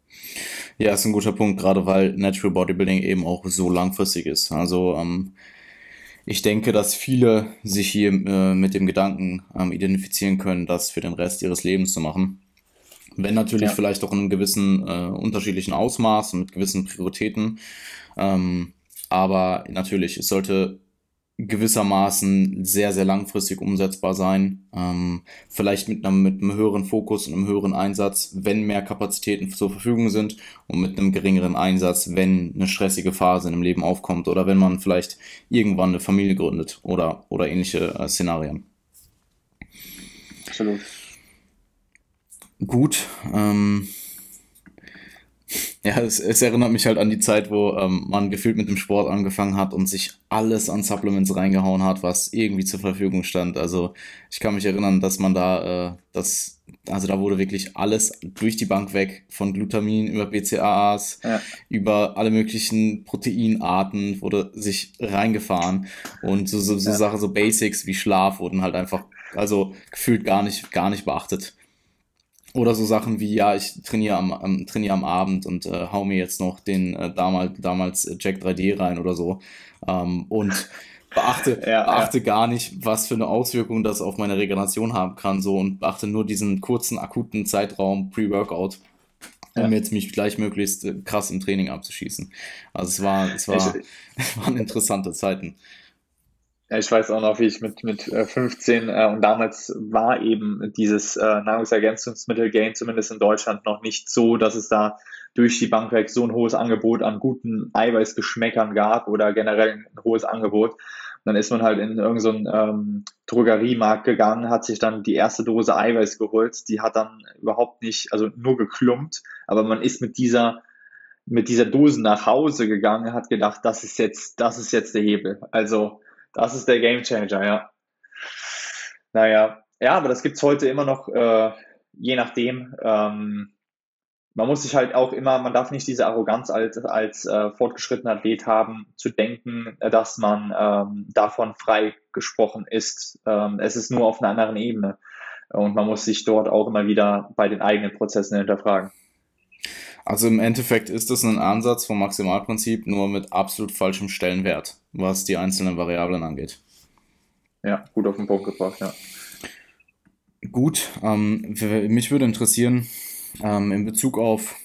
Ja, ist ein guter Punkt, gerade weil Natural Bodybuilding eben auch so langfristig ist. Also ähm, ich denke, dass viele sich hier äh, mit dem Gedanken ähm, identifizieren können, das für den Rest ihres Lebens zu machen. Wenn natürlich ja. vielleicht auch in einem gewissen äh, unterschiedlichen Ausmaß und mit gewissen Prioritäten. Ähm, aber natürlich, es sollte gewissermaßen sehr, sehr langfristig umsetzbar sein. Ähm, vielleicht mit einem, mit einem höheren Fokus und einem höheren Einsatz, wenn mehr Kapazitäten zur Verfügung sind und mit einem geringeren Einsatz, wenn eine stressige Phase in dem Leben aufkommt oder wenn man vielleicht irgendwann eine Familie gründet oder, oder ähnliche äh, Szenarien. Absolut. Gut. Ähm, ja, es, es erinnert mich halt an die Zeit, wo ähm, man gefühlt mit dem Sport angefangen hat und sich alles an Supplements reingehauen hat, was irgendwie zur Verfügung stand. Also ich kann mich erinnern, dass man da, äh, das, also da wurde wirklich alles durch die Bank weg, von Glutamin über BCAAs, ja. über alle möglichen Proteinarten wurde sich reingefahren und so, so, so ja. Sachen, so Basics wie Schlaf wurden halt einfach, also gefühlt gar nicht, gar nicht beachtet. Oder so Sachen wie, ja, ich trainiere am, am, trainiere am Abend und äh, hau mir jetzt noch den äh, damals, damals Jack 3D rein oder so. Ähm, und [laughs] beachte, ja, beachte ja. gar nicht, was für eine Auswirkung das auf meine Regeneration haben kann. So und beachte nur diesen kurzen, akuten Zeitraum Pre-Workout, um ja. jetzt mich gleich möglichst äh, krass im Training abzuschießen. Also es war, es war, [laughs] es waren interessante Zeiten. Ich weiß auch noch, wie ich mit, mit 15 äh, äh, und damals war eben dieses äh, Nahrungsergänzungsmittel-Gain zumindest in Deutschland noch nicht so, dass es da durch die Bank weg so ein hohes Angebot an guten Eiweißgeschmäckern gab oder generell ein hohes Angebot. Und dann ist man halt in irgendeinen so ähm, Drogeriemarkt gegangen, hat sich dann die erste Dose Eiweiß geholt. Die hat dann überhaupt nicht, also nur geklumpt, aber man ist mit dieser mit dieser Dose nach Hause gegangen, hat gedacht, das ist jetzt, das ist jetzt der Hebel. Also das ist der Game Changer, ja. Naja, ja, aber das gibt es heute immer noch, äh, je nachdem. Ähm, man muss sich halt auch immer, man darf nicht diese Arroganz als, als äh, fortgeschrittener Athlet haben, zu denken, dass man ähm, davon frei gesprochen ist. Ähm, es ist nur auf einer anderen Ebene. Und man muss sich dort auch immer wieder bei den eigenen Prozessen hinterfragen. Also im Endeffekt ist das ein Ansatz vom Maximalprinzip, nur mit absolut falschem Stellenwert, was die einzelnen Variablen angeht. Ja, gut auf den Punkt gebracht, ja. Gut, ähm, mich würde interessieren, ähm, in Bezug auf,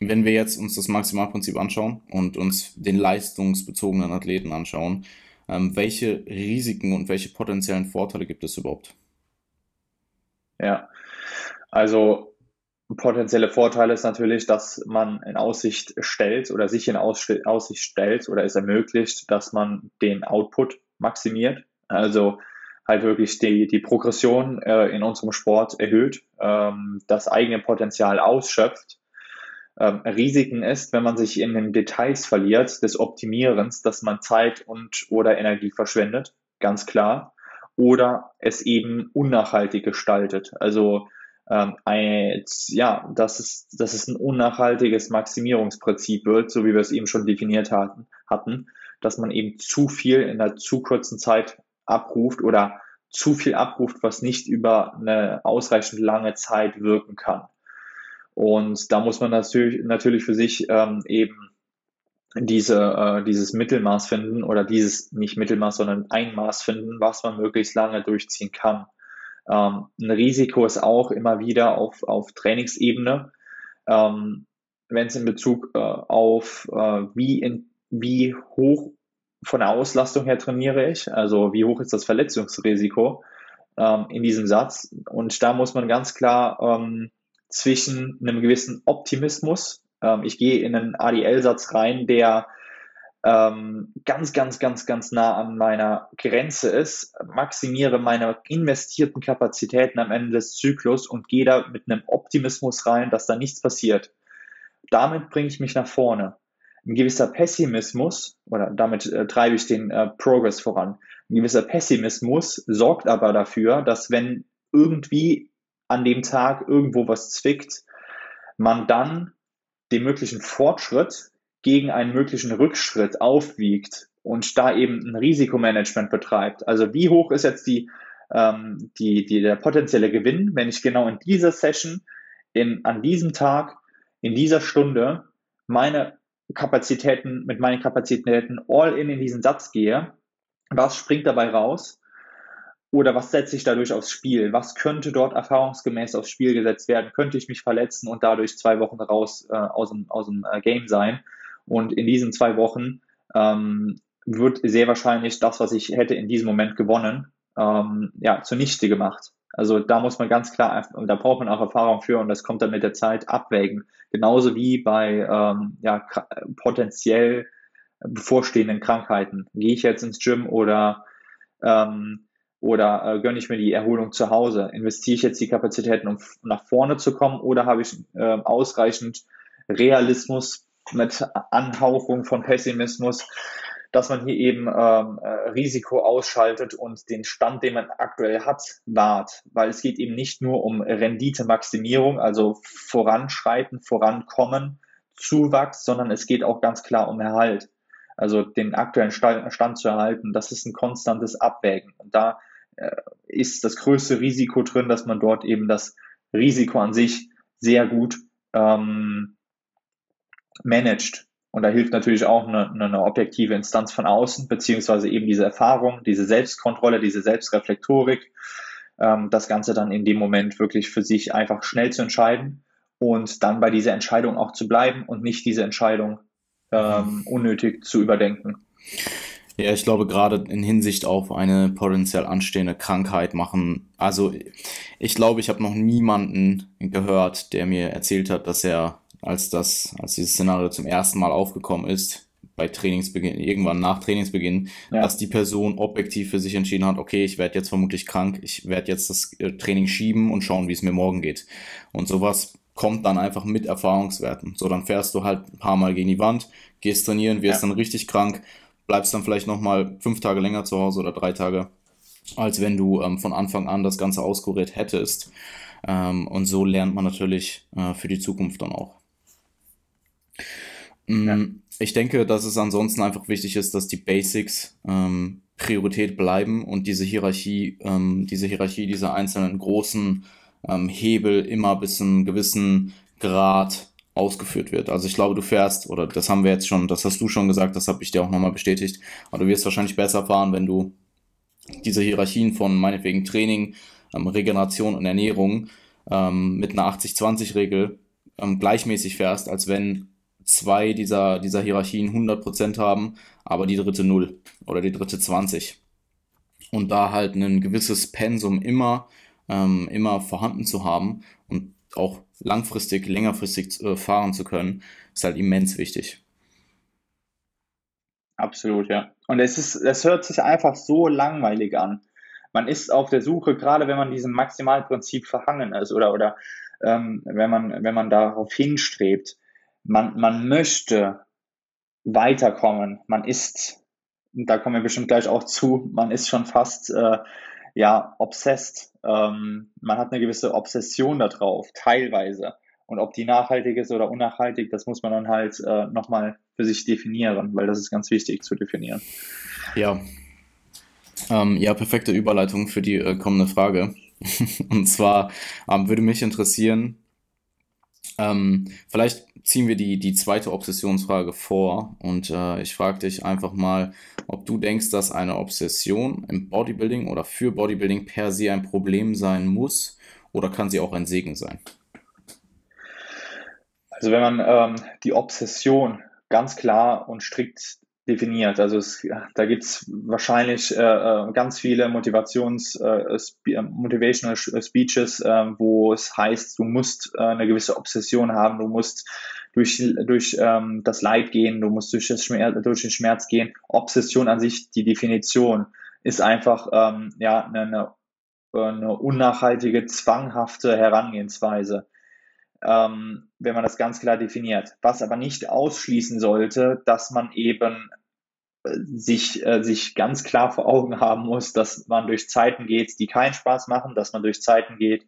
wenn wir jetzt uns das Maximalprinzip anschauen und uns den leistungsbezogenen Athleten anschauen, ähm, welche Risiken und welche potenziellen Vorteile gibt es überhaupt? Ja, also potenzielle Vorteil ist natürlich, dass man in Aussicht stellt oder sich in Aussicht stellt oder es ermöglicht, dass man den Output maximiert. Also halt wirklich die, die Progression äh, in unserem Sport erhöht, ähm, das eigene Potenzial ausschöpft. Ähm, Risiken ist, wenn man sich in den Details verliert des Optimierens, dass man Zeit und oder Energie verschwendet, ganz klar, oder es eben unnachhaltig gestaltet. Also ähm, ein, ja, dass es, dass es ein unnachhaltiges Maximierungsprinzip wird, so wie wir es eben schon definiert hatten, hatten, dass man eben zu viel in einer zu kurzen Zeit abruft oder zu viel abruft, was nicht über eine ausreichend lange Zeit wirken kann. Und da muss man natürlich, natürlich für sich ähm, eben diese, äh, dieses Mittelmaß finden oder dieses nicht Mittelmaß, sondern Einmaß finden, was man möglichst lange durchziehen kann. Ähm, ein Risiko ist auch immer wieder auf, auf Trainingsebene, ähm, wenn es in Bezug äh, auf äh, wie, in, wie hoch von der Auslastung her trainiere ich, also wie hoch ist das Verletzungsrisiko ähm, in diesem Satz. Und da muss man ganz klar zwischen einem gewissen Optimismus, ich gehe in einen ADL-Satz rein, der ähm, ganz, ganz, ganz, ganz nah an meiner Grenze ist, maximiere meine investierten Kapazitäten am Ende des Zyklus und gehe da mit einem Optimismus rein, dass da nichts passiert. Damit bringe ich mich nach vorne. Ein gewisser Pessimismus, oder damit äh, treibe ich den äh, Progress voran, ein gewisser Pessimismus sorgt aber dafür, dass wenn irgendwie an dem Tag irgendwo was zwickt, man dann den möglichen Fortschritt gegen einen möglichen Rückschritt aufwiegt und da eben ein Risikomanagement betreibt. Also wie hoch ist jetzt die, ähm, die, die, der potenzielle Gewinn, wenn ich genau in dieser Session, in, an diesem Tag, in dieser Stunde meine Kapazitäten, mit meinen Kapazitäten all in in diesen Satz gehe, was springt dabei raus? Oder was setze ich dadurch aufs Spiel? Was könnte dort erfahrungsgemäß aufs Spiel gesetzt werden? Könnte ich mich verletzen und dadurch zwei Wochen raus äh, aus dem, aus dem äh, Game sein? Und in diesen zwei Wochen ähm, wird sehr wahrscheinlich das, was ich hätte in diesem Moment gewonnen, ähm, ja, zunichte gemacht. Also da muss man ganz klar, da braucht man auch Erfahrung für und das kommt dann mit der Zeit abwägen. Genauso wie bei ähm, ja, potenziell bevorstehenden Krankheiten. Gehe ich jetzt ins Gym oder, ähm, oder äh, gönne ich mir die Erholung zu Hause? Investiere ich jetzt die Kapazitäten, um nach vorne zu kommen oder habe ich äh, ausreichend Realismus mit Anhauchung von Pessimismus, dass man hier eben ähm, äh, Risiko ausschaltet und den Stand, den man aktuell hat, wahrt. Weil es geht eben nicht nur um Renditemaximierung, also voranschreiten, vorankommen, Zuwachs, sondern es geht auch ganz klar um Erhalt. Also den aktuellen Stand zu erhalten, das ist ein konstantes Abwägen. Und da äh, ist das größte Risiko drin, dass man dort eben das Risiko an sich sehr gut ähm, managt. Und da hilft natürlich auch eine, eine objektive Instanz von außen, beziehungsweise eben diese Erfahrung, diese Selbstkontrolle, diese Selbstreflektorik, ähm, das Ganze dann in dem Moment wirklich für sich einfach schnell zu entscheiden und dann bei dieser Entscheidung auch zu bleiben und nicht diese Entscheidung ähm, unnötig zu überdenken. Ja, ich glaube, gerade in Hinsicht auf eine potenziell anstehende Krankheit machen. Also, ich glaube, ich habe noch niemanden gehört, der mir erzählt hat, dass er als das, als dieses Szenario zum ersten Mal aufgekommen ist, bei Trainingsbeginn, irgendwann nach Trainingsbeginn, ja. dass die Person objektiv für sich entschieden hat, okay, ich werde jetzt vermutlich krank, ich werde jetzt das äh, Training schieben und schauen, wie es mir morgen geht. Und sowas kommt dann einfach mit Erfahrungswerten. So, dann fährst du halt ein paar Mal gegen die Wand, gehst trainieren, wirst ja. dann richtig krank, bleibst dann vielleicht nochmal fünf Tage länger zu Hause oder drei Tage, als wenn du ähm, von Anfang an das Ganze auskuriert hättest. Ähm, und so lernt man natürlich äh, für die Zukunft dann auch. Ja. Mm, ich denke, dass es ansonsten einfach wichtig ist, dass die Basics ähm, Priorität bleiben und diese Hierarchie, ähm, diese Hierarchie dieser einzelnen großen ähm, Hebel immer bis zu einem gewissen Grad ausgeführt wird. Also ich glaube, du fährst, oder das haben wir jetzt schon, das hast du schon gesagt, das habe ich dir auch nochmal bestätigt, aber du wirst wahrscheinlich besser fahren, wenn du diese Hierarchien von meinetwegen Training, ähm, Regeneration und Ernährung ähm, mit einer 80-20-Regel ähm, gleichmäßig fährst, als wenn zwei dieser, dieser Hierarchien 100% haben, aber die dritte 0 oder die dritte 20. Und da halt ein gewisses Pensum immer, ähm, immer vorhanden zu haben und auch langfristig, längerfristig äh, fahren zu können, ist halt immens wichtig. Absolut, ja. Und es ist, es hört sich einfach so langweilig an. Man ist auf der Suche, gerade wenn man diesem Maximalprinzip verhangen ist oder, oder ähm, wenn, man, wenn man darauf hinstrebt, man, man möchte weiterkommen. Man ist, da kommen wir bestimmt gleich auch zu, man ist schon fast äh, ja obsessed. Ähm, man hat eine gewisse Obsession darauf, teilweise. Und ob die nachhaltig ist oder unnachhaltig, das muss man dann halt äh, nochmal für sich definieren, weil das ist ganz wichtig zu definieren. Ja. Ähm, ja, perfekte Überleitung für die äh, kommende Frage. [laughs] Und zwar ähm, würde mich interessieren, ähm, vielleicht ziehen wir die, die zweite Obsessionsfrage vor und äh, ich frage dich einfach mal, ob du denkst, dass eine Obsession im Bodybuilding oder für Bodybuilding per se ein Problem sein muss oder kann sie auch ein Segen sein? Also wenn man ähm, die Obsession ganz klar und strikt definiert. Also es, da gibt es wahrscheinlich äh, äh, ganz viele Motivations, äh, äh Motivational Speeches, äh, wo es heißt, du musst äh, eine gewisse Obsession haben, du musst durch, durch ähm, das Leid gehen, du musst durch, das Schmerz, durch den Schmerz gehen. Obsession an sich, die Definition, ist einfach ähm, ja, eine, eine unnachhaltige, zwanghafte Herangehensweise ähm, wenn man das ganz klar definiert. Was aber nicht ausschließen sollte, dass man eben äh, sich, äh, sich ganz klar vor Augen haben muss, dass man durch Zeiten geht, die keinen Spaß machen, dass man durch Zeiten geht,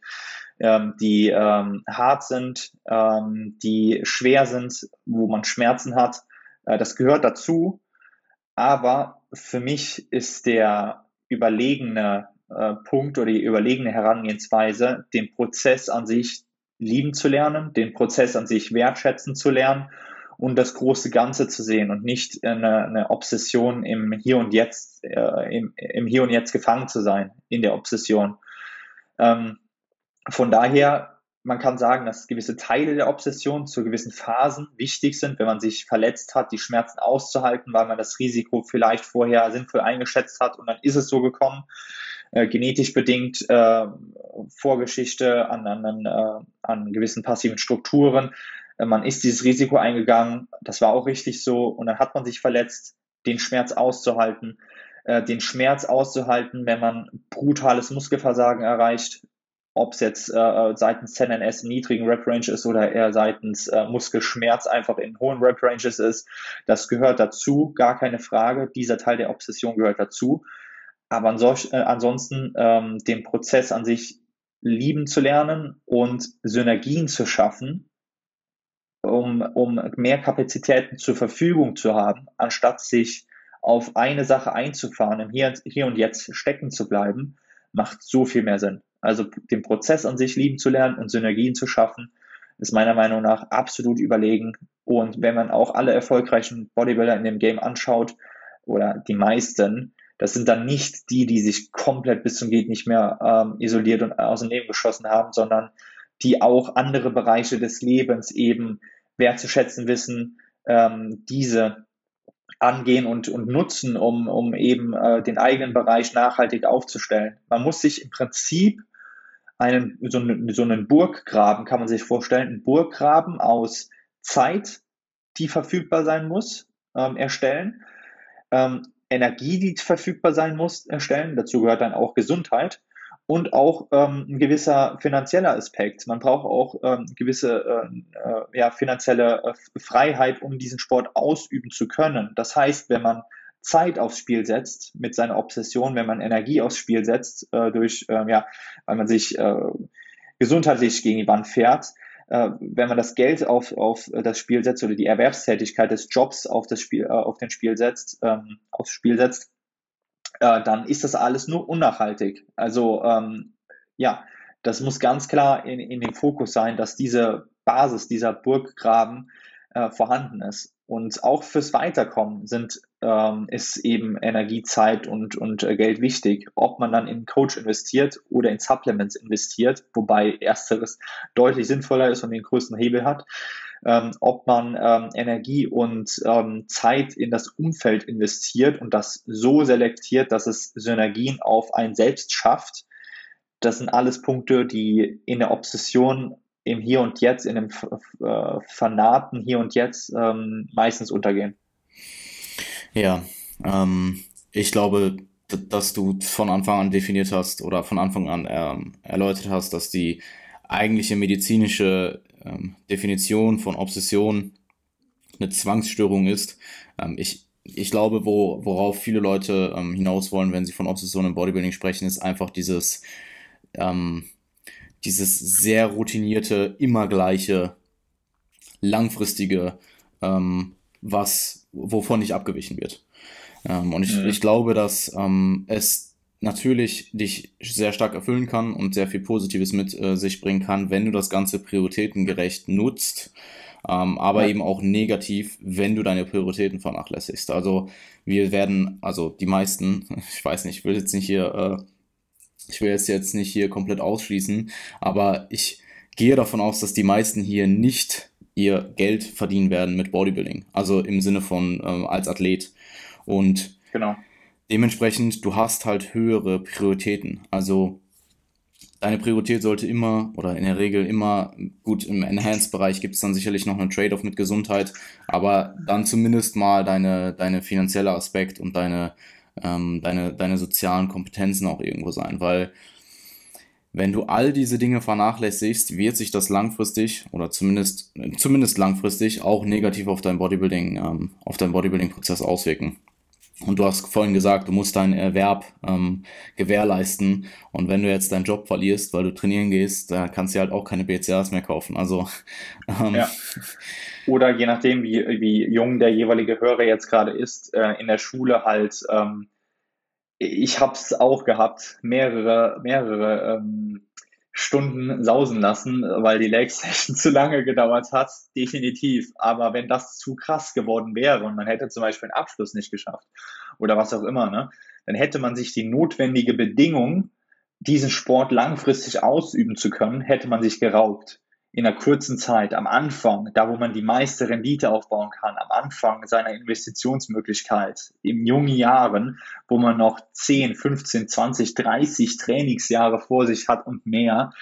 ähm, die ähm, hart sind, ähm, die schwer sind, wo man Schmerzen hat. Äh, das gehört dazu. Aber für mich ist der überlegene äh, Punkt oder die überlegene Herangehensweise, den Prozess an sich lieben zu lernen, den Prozess an sich wertschätzen zu lernen und das große Ganze zu sehen und nicht eine, eine Obsession im Hier und Jetzt, äh, im, im, Hier und Jetzt gefangen zu sein in der Obsession. Ähm, von daher man kann sagen, dass gewisse Teile der Obsession zu gewissen Phasen wichtig sind, wenn man sich verletzt hat, die Schmerzen auszuhalten, weil man das Risiko vielleicht vorher sinnvoll eingeschätzt hat und dann ist es so gekommen. Äh, genetisch bedingt, äh, Vorgeschichte an, an, äh, an gewissen passiven Strukturen. Äh, man ist dieses Risiko eingegangen, das war auch richtig so, und dann hat man sich verletzt, den Schmerz auszuhalten, äh, den Schmerz auszuhalten, wenn man brutales Muskelversagen erreicht, ob es jetzt äh, seitens ZNS niedrigen Rep Range ist oder eher seitens äh, Muskelschmerz einfach in hohen Rep Ranges ist, das gehört dazu, gar keine Frage. Dieser Teil der Obsession gehört dazu. Aber ansonsten, äh, ansonsten ähm, den Prozess an sich lieben zu lernen und Synergien zu schaffen, um, um mehr Kapazitäten zur Verfügung zu haben, anstatt sich auf eine Sache einzufahren, im Hier, Hier und Jetzt stecken zu bleiben, macht so viel mehr Sinn. Also den Prozess an sich lieben zu lernen und Synergien zu schaffen, ist meiner Meinung nach absolut überlegen. Und wenn man auch alle erfolgreichen Bodybuilder in dem Game anschaut, oder die meisten, das sind dann nicht die, die sich komplett bis zum Geht nicht mehr ähm, isoliert und aus dem Leben geschossen haben, sondern die auch andere Bereiche des Lebens eben wertzuschätzen wissen, ähm, diese angehen und, und nutzen, um, um eben äh, den eigenen Bereich nachhaltig aufzustellen. Man muss sich im Prinzip einen, so, einen, so einen Burggraben, kann man sich vorstellen, einen Burggraben aus Zeit, die verfügbar sein muss, ähm, erstellen, ähm, Energie, die verfügbar sein muss, erstellen. Dazu gehört dann auch Gesundheit und auch ähm, ein gewisser finanzieller Aspekt. Man braucht auch ähm, gewisse äh, äh, ja, finanzielle äh, Freiheit, um diesen Sport ausüben zu können. Das heißt, wenn man Zeit aufs Spiel setzt mit seiner Obsession, wenn man Energie aufs Spiel setzt, äh, durch, äh, ja, weil man sich äh, gesundheitlich gegen die Wand fährt, äh, wenn man das Geld auf, auf das Spiel setzt oder die Erwerbstätigkeit des Jobs auf das Spiel, äh, auf den Spiel setzt, ähm, aufs Spiel setzt, äh, dann ist das alles nur unnachhaltig. Also ähm, ja, das muss ganz klar in, in dem Fokus sein, dass diese Basis, dieser Burggraben äh, vorhanden ist. Und auch fürs Weiterkommen sind, ähm, ist eben Energie, Zeit und, und äh, Geld wichtig. Ob man dann in Coach investiert oder in Supplements investiert, wobei ersteres deutlich sinnvoller ist und den größten Hebel hat. Ähm, ob man ähm, Energie und ähm, Zeit in das Umfeld investiert und das so selektiert, dass es Synergien auf ein Selbst schafft. Das sind alles Punkte, die in der Obsession im Hier und Jetzt, in dem äh, Fanaten Hier und Jetzt ähm, meistens untergehen. Ja, ähm, ich glaube, dass du von Anfang an definiert hast oder von Anfang an ähm, erläutert hast, dass die eigentliche medizinische ähm, Definition von Obsession eine Zwangsstörung ist. Ähm, ich, ich glaube, wo, worauf viele Leute ähm, hinaus wollen, wenn sie von Obsession im Bodybuilding sprechen, ist einfach dieses, ähm, dieses sehr routinierte, immer gleiche, langfristige, ähm, was, wovon nicht abgewichen wird. Ähm, und ich, mhm. ich glaube, dass ähm, es natürlich dich sehr stark erfüllen kann und sehr viel Positives mit äh, sich bringen kann, wenn du das Ganze prioritätengerecht nutzt, ähm, aber ja. eben auch negativ, wenn du deine Prioritäten vernachlässigst. Also wir werden, also die meisten, [laughs] ich weiß nicht, ich will jetzt nicht hier äh, ich will es jetzt nicht hier komplett ausschließen, aber ich gehe davon aus, dass die meisten hier nicht ihr Geld verdienen werden mit Bodybuilding. Also im Sinne von ähm, als Athlet. Und genau. dementsprechend, du hast halt höhere Prioritäten. Also deine Priorität sollte immer oder in der Regel immer, gut, im Enhanced-Bereich gibt es dann sicherlich noch einen Trade-off mit Gesundheit, aber dann zumindest mal deine, deine finanzielle Aspekt und deine ähm, deine, deine sozialen Kompetenzen auch irgendwo sein, weil wenn du all diese Dinge vernachlässigst, wird sich das langfristig oder zumindest, zumindest langfristig auch negativ auf dein Bodybuilding, ähm, auf deinen Bodybuilding-Prozess auswirken. Und du hast vorhin gesagt, du musst deinen Erwerb ähm, gewährleisten. Und wenn du jetzt deinen Job verlierst, weil du trainieren gehst, da kannst du halt auch keine BCAs mehr kaufen. Also [laughs] ähm, ja. Oder je nachdem, wie, wie jung der jeweilige Hörer jetzt gerade ist, äh, in der Schule halt, ähm, ich habe es auch gehabt, mehrere, mehrere ähm, Stunden sausen lassen, weil die Leg Session [laughs] zu lange gedauert hat, definitiv. Aber wenn das zu krass geworden wäre und man hätte zum Beispiel einen Abschluss nicht geschafft oder was auch immer, ne, dann hätte man sich die notwendige Bedingung diesen Sport langfristig ausüben zu können, hätte man sich geraubt in einer kurzen Zeit, am Anfang, da wo man die meiste Rendite aufbauen kann, am Anfang seiner Investitionsmöglichkeit, in jungen Jahren, wo man noch 10, 15, 20, 30 Trainingsjahre vor sich hat und mehr,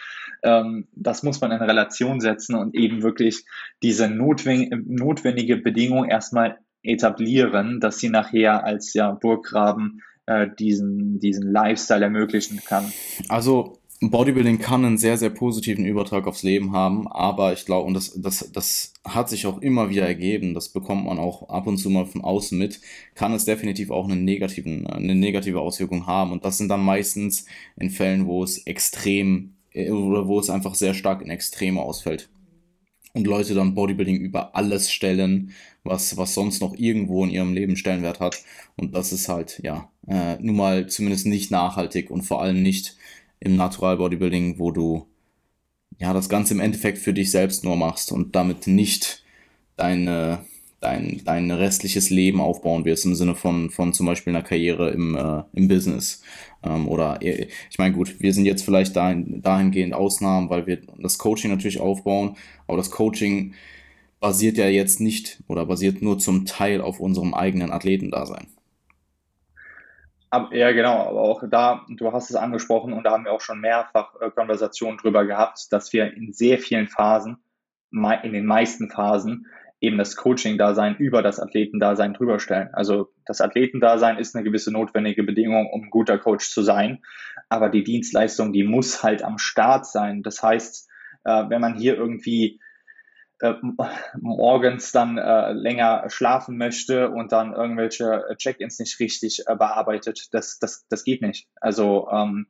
ähm, das muss man in Relation setzen und eben wirklich diese notwendige Bedingung erstmal etablieren, dass sie nachher als ja Burggraben äh, diesen, diesen Lifestyle ermöglichen kann. Also Bodybuilding kann einen sehr, sehr positiven Übertrag aufs Leben haben, aber ich glaube, und das, das, das hat sich auch immer wieder ergeben, das bekommt man auch ab und zu mal von außen mit, kann es definitiv auch einen negativen, eine negative Auswirkung haben. Und das sind dann meistens in Fällen, wo es extrem äh, oder wo es einfach sehr stark in Extreme ausfällt. Und Leute dann Bodybuilding über alles stellen, was, was sonst noch irgendwo in ihrem Leben Stellenwert hat. Und das ist halt, ja, äh, nun mal zumindest nicht nachhaltig und vor allem nicht im Natural Bodybuilding, wo du ja das Ganze im Endeffekt für dich selbst nur machst und damit nicht deine, dein, dein restliches Leben aufbauen wirst, im Sinne von, von zum Beispiel einer Karriere im, äh, im Business. Ähm, oder ich meine, gut, wir sind jetzt vielleicht dahin, dahingehend Ausnahmen, weil wir das Coaching natürlich aufbauen, aber das Coaching basiert ja jetzt nicht oder basiert nur zum Teil auf unserem eigenen Athletendasein. Ja, genau, aber auch da, du hast es angesprochen und da haben wir auch schon mehrfach äh, Konversationen drüber gehabt, dass wir in sehr vielen Phasen, in den meisten Phasen, eben das Coaching-Dasein über das Athletendasein drüber stellen. Also das Athletendasein ist eine gewisse notwendige Bedingung, um ein guter Coach zu sein, aber die Dienstleistung, die muss halt am Start sein. Das heißt, äh, wenn man hier irgendwie äh, morgens dann äh, länger schlafen möchte und dann irgendwelche Check-ins nicht richtig äh, bearbeitet. Das, das, das geht nicht. Also ähm,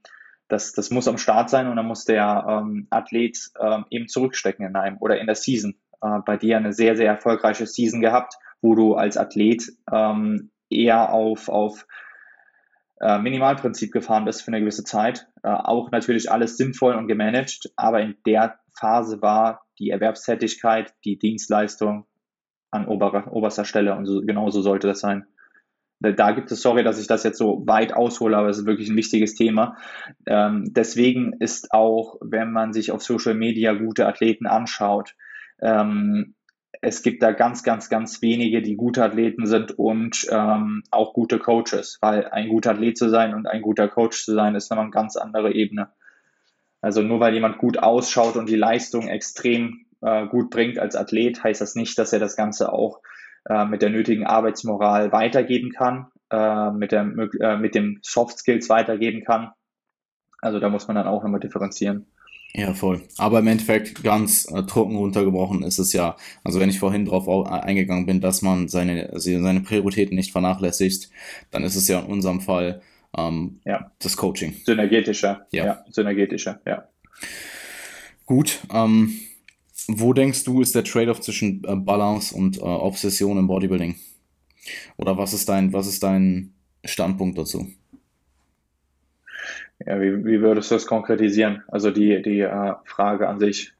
das, das muss am Start sein und dann muss der ähm, Athlet ähm, eben zurückstecken in einem oder in der Season. Äh, bei dir eine sehr, sehr erfolgreiche Season gehabt, wo du als Athlet ähm, eher auf, auf äh, Minimalprinzip gefahren bist für eine gewisse Zeit. Äh, auch natürlich alles sinnvoll und gemanagt, aber in der Phase war die Erwerbstätigkeit, die Dienstleistung an oberer, oberster Stelle und so, genauso sollte das sein. Da gibt es, sorry, dass ich das jetzt so weit aushole, aber es ist wirklich ein wichtiges Thema. Ähm, deswegen ist auch, wenn man sich auf Social Media gute Athleten anschaut, ähm, es gibt da ganz, ganz, ganz wenige, die gute Athleten sind und ähm, auch gute Coaches, weil ein guter Athlet zu sein und ein guter Coach zu sein, ist nochmal eine ganz andere Ebene. Also nur weil jemand gut ausschaut und die Leistung extrem äh, gut bringt als Athlet, heißt das nicht, dass er das Ganze auch äh, mit der nötigen Arbeitsmoral weitergeben kann, äh, mit, der, äh, mit dem Soft Skills weitergeben kann. Also da muss man dann auch nochmal differenzieren. Ja, voll. Aber im Endeffekt ganz äh, trocken runtergebrochen ist es ja, also wenn ich vorhin drauf eingegangen bin, dass man seine, seine Prioritäten nicht vernachlässigt, dann ist es ja in unserem Fall ähm, ja. das Coaching. Synergetischer. Ja. ja. Synergetischer, ja. Gut. Ähm, wo denkst du, ist der Trade-off zwischen äh, Balance und äh, Obsession im Bodybuilding? Oder was ist dein, was ist dein Standpunkt dazu? Ja, wie, wie würdest du das konkretisieren? Also die, die äh, Frage an sich.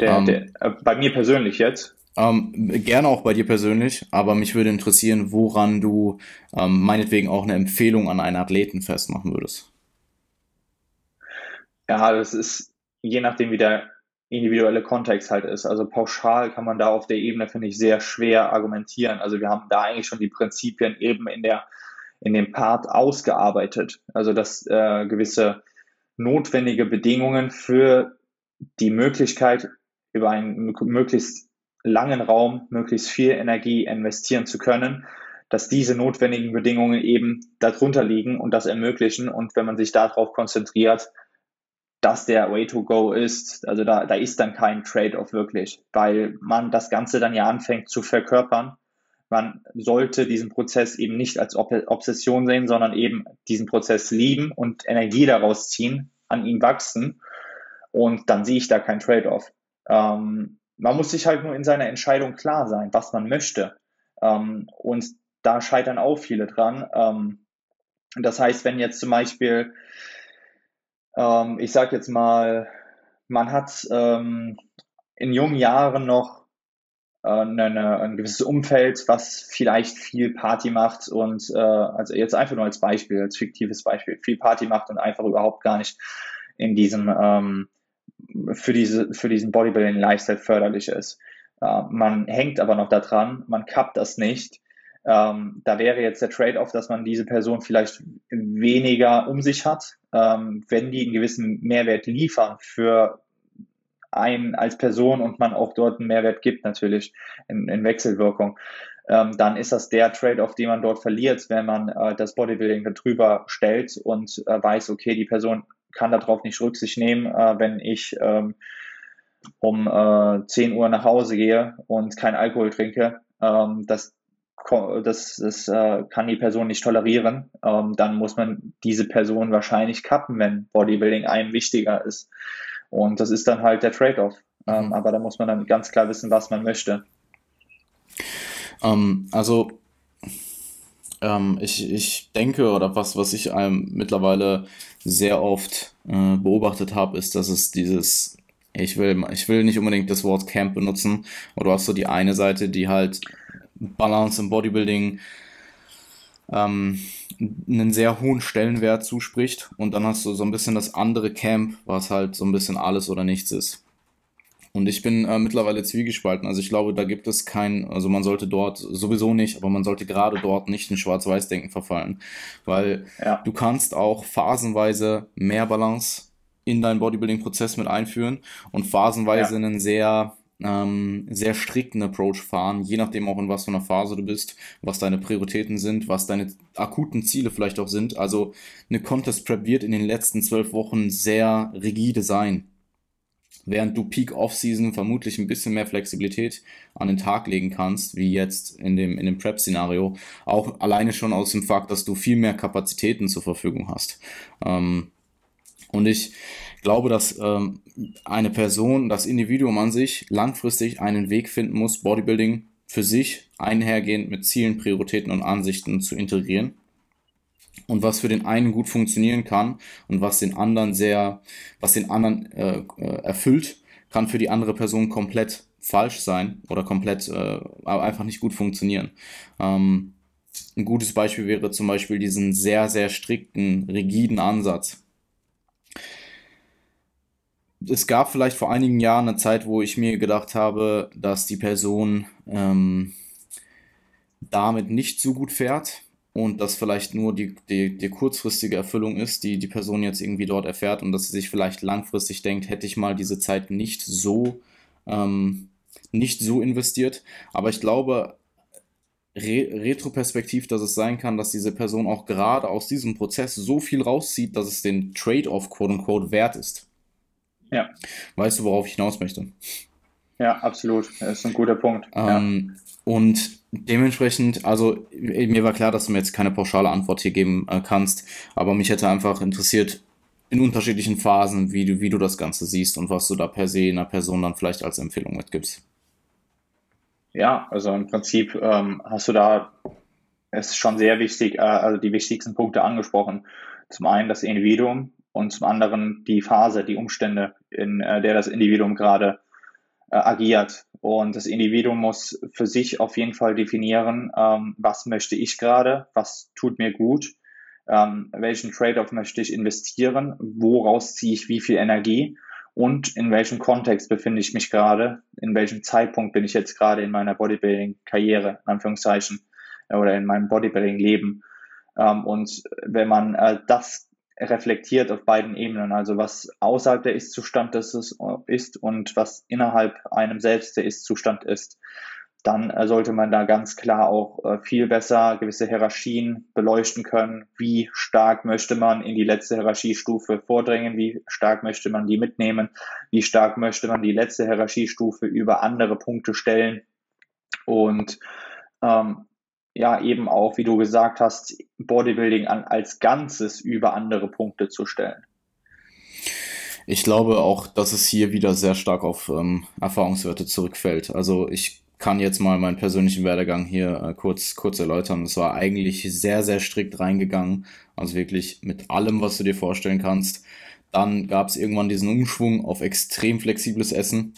Der, um, ähm. der, äh, bei mir persönlich jetzt. Ähm, gerne auch bei dir persönlich, aber mich würde interessieren, woran du ähm, meinetwegen auch eine Empfehlung an einen Athleten festmachen würdest. Ja, das ist je nachdem, wie der individuelle Kontext halt ist. Also pauschal kann man da auf der Ebene, finde ich, sehr schwer argumentieren. Also wir haben da eigentlich schon die Prinzipien eben in der in dem Part ausgearbeitet. Also dass äh, gewisse notwendige Bedingungen für die Möglichkeit, über einen möglichst langen Raum möglichst viel Energie investieren zu können, dass diese notwendigen Bedingungen eben darunter liegen und das ermöglichen. Und wenn man sich darauf konzentriert, dass der Way to go ist, also da, da ist dann kein Trade-off wirklich, weil man das Ganze dann ja anfängt zu verkörpern. Man sollte diesen Prozess eben nicht als Obsession sehen, sondern eben diesen Prozess lieben und Energie daraus ziehen, an ihm wachsen. Und dann sehe ich da kein Trade-off. Ähm, man muss sich halt nur in seiner Entscheidung klar sein, was man möchte. Ähm, und da scheitern auch viele dran. Ähm, das heißt, wenn jetzt zum Beispiel, ähm, ich sage jetzt mal, man hat ähm, in jungen Jahren noch eine, ein gewisses Umfeld, was vielleicht viel Party macht und äh, also jetzt einfach nur als Beispiel, als fiktives Beispiel, viel Party macht und einfach überhaupt gar nicht in diesem ähm, für diese für diesen Bodybuilding Lifestyle förderlich ist. Äh, man hängt aber noch daran, man kappt das nicht. Ähm, da wäre jetzt der Trade-off, dass man diese Person vielleicht weniger um sich hat, ähm, wenn die einen gewissen Mehrwert liefern für einen als Person und man auch dort einen Mehrwert gibt, natürlich in, in Wechselwirkung, ähm, dann ist das der Trade-off, den man dort verliert, wenn man äh, das Bodybuilding darüber stellt und äh, weiß, okay, die Person kann darauf nicht Rücksicht nehmen, äh, wenn ich ähm, um äh, 10 Uhr nach Hause gehe und kein Alkohol trinke. Ähm, das das, das äh, kann die Person nicht tolerieren. Ähm, dann muss man diese Person wahrscheinlich kappen, wenn Bodybuilding einem wichtiger ist. Und das ist dann halt der Trade-off. Ähm, mhm. aber da muss man dann ganz klar wissen, was man möchte. Ähm, also ähm, ich, ich denke, oder was, was ich ähm, mittlerweile sehr oft äh, beobachtet habe, ist, dass es dieses, ich will, ich will nicht unbedingt das Wort Camp benutzen, aber du hast so die eine Seite, die halt Balance im Bodybuilding ähm, einen sehr hohen Stellenwert zuspricht. Und dann hast du so ein bisschen das andere Camp, was halt so ein bisschen alles oder nichts ist. Und ich bin äh, mittlerweile zwiegespalten. Also ich glaube, da gibt es kein, also man sollte dort sowieso nicht, aber man sollte gerade dort nicht in Schwarz-Weiß-Denken verfallen. Weil ja. du kannst auch phasenweise mehr Balance in deinen Bodybuilding-Prozess mit einführen und phasenweise ja. einen sehr ähm, sehr strikten Approach fahren, je nachdem auch in was für einer Phase du bist, was deine Prioritäten sind, was deine akuten Ziele vielleicht auch sind. Also eine Contest Prep wird in den letzten zwölf Wochen sehr rigide sein. Während du Peak Off-Season vermutlich ein bisschen mehr Flexibilität an den Tag legen kannst, wie jetzt in dem, in dem Prep-Szenario, auch alleine schon aus dem Fakt, dass du viel mehr Kapazitäten zur Verfügung hast. Ähm, und ich, glaube, dass ähm, eine Person, das Individuum an sich, langfristig einen Weg finden muss, Bodybuilding für sich einhergehend mit Zielen, Prioritäten und Ansichten zu integrieren. Und was für den einen gut funktionieren kann und was den anderen sehr, was den anderen äh, äh erfüllt, kann für die andere Person komplett falsch sein oder komplett äh, einfach nicht gut funktionieren. Ähm, ein gutes Beispiel wäre zum Beispiel diesen sehr, sehr strikten, rigiden Ansatz es gab vielleicht vor einigen Jahren eine Zeit, wo ich mir gedacht habe, dass die Person ähm, damit nicht so gut fährt und das vielleicht nur die, die, die kurzfristige Erfüllung ist, die die Person jetzt irgendwie dort erfährt und dass sie sich vielleicht langfristig denkt, hätte ich mal diese Zeit nicht so ähm, nicht so investiert. Aber ich glaube, re retroperspektiv, dass es sein kann, dass diese Person auch gerade aus diesem Prozess so viel rauszieht, dass es den Trade-off quote unquote wert ist. Ja. Weißt du, worauf ich hinaus möchte? Ja, absolut. Das ist ein guter Punkt. Ähm, ja. Und dementsprechend, also mir war klar, dass du mir jetzt keine pauschale Antwort hier geben äh, kannst, aber mich hätte einfach interessiert, in unterschiedlichen Phasen, wie du, wie du das Ganze siehst und was du da per se einer Person dann vielleicht als Empfehlung mitgibst. Ja, also im Prinzip ähm, hast du da, es ist schon sehr wichtig, äh, also die wichtigsten Punkte angesprochen. Zum einen das Individuum, und zum anderen die Phase, die Umstände, in äh, der das Individuum gerade äh, agiert. Und das Individuum muss für sich auf jeden Fall definieren, ähm, was möchte ich gerade, was tut mir gut, ähm, welchen Trade-off möchte ich investieren, woraus ziehe ich wie viel Energie und in welchem Kontext befinde ich mich gerade, in welchem Zeitpunkt bin ich jetzt gerade in meiner Bodybuilding-Karriere, in Anführungszeichen, oder in meinem Bodybuilding-Leben. Ähm, und wenn man äh, das reflektiert auf beiden Ebenen, also was außerhalb der Ist-Zustand ist, und was innerhalb einem selbst der Ist-Zustand ist, dann äh, sollte man da ganz klar auch äh, viel besser gewisse Hierarchien beleuchten können. Wie stark möchte man in die letzte Hierarchiestufe vordringen? Wie stark möchte man die mitnehmen? Wie stark möchte man die letzte Hierarchiestufe über andere Punkte stellen? Und ähm, ja eben auch, wie du gesagt hast, Bodybuilding an, als Ganzes über andere Punkte zu stellen. Ich glaube auch, dass es hier wieder sehr stark auf ähm, Erfahrungswerte zurückfällt. Also ich kann jetzt mal meinen persönlichen Werdegang hier äh, kurz, kurz erläutern. Es war eigentlich sehr, sehr strikt reingegangen. Also wirklich mit allem, was du dir vorstellen kannst. Dann gab es irgendwann diesen Umschwung auf extrem flexibles Essen.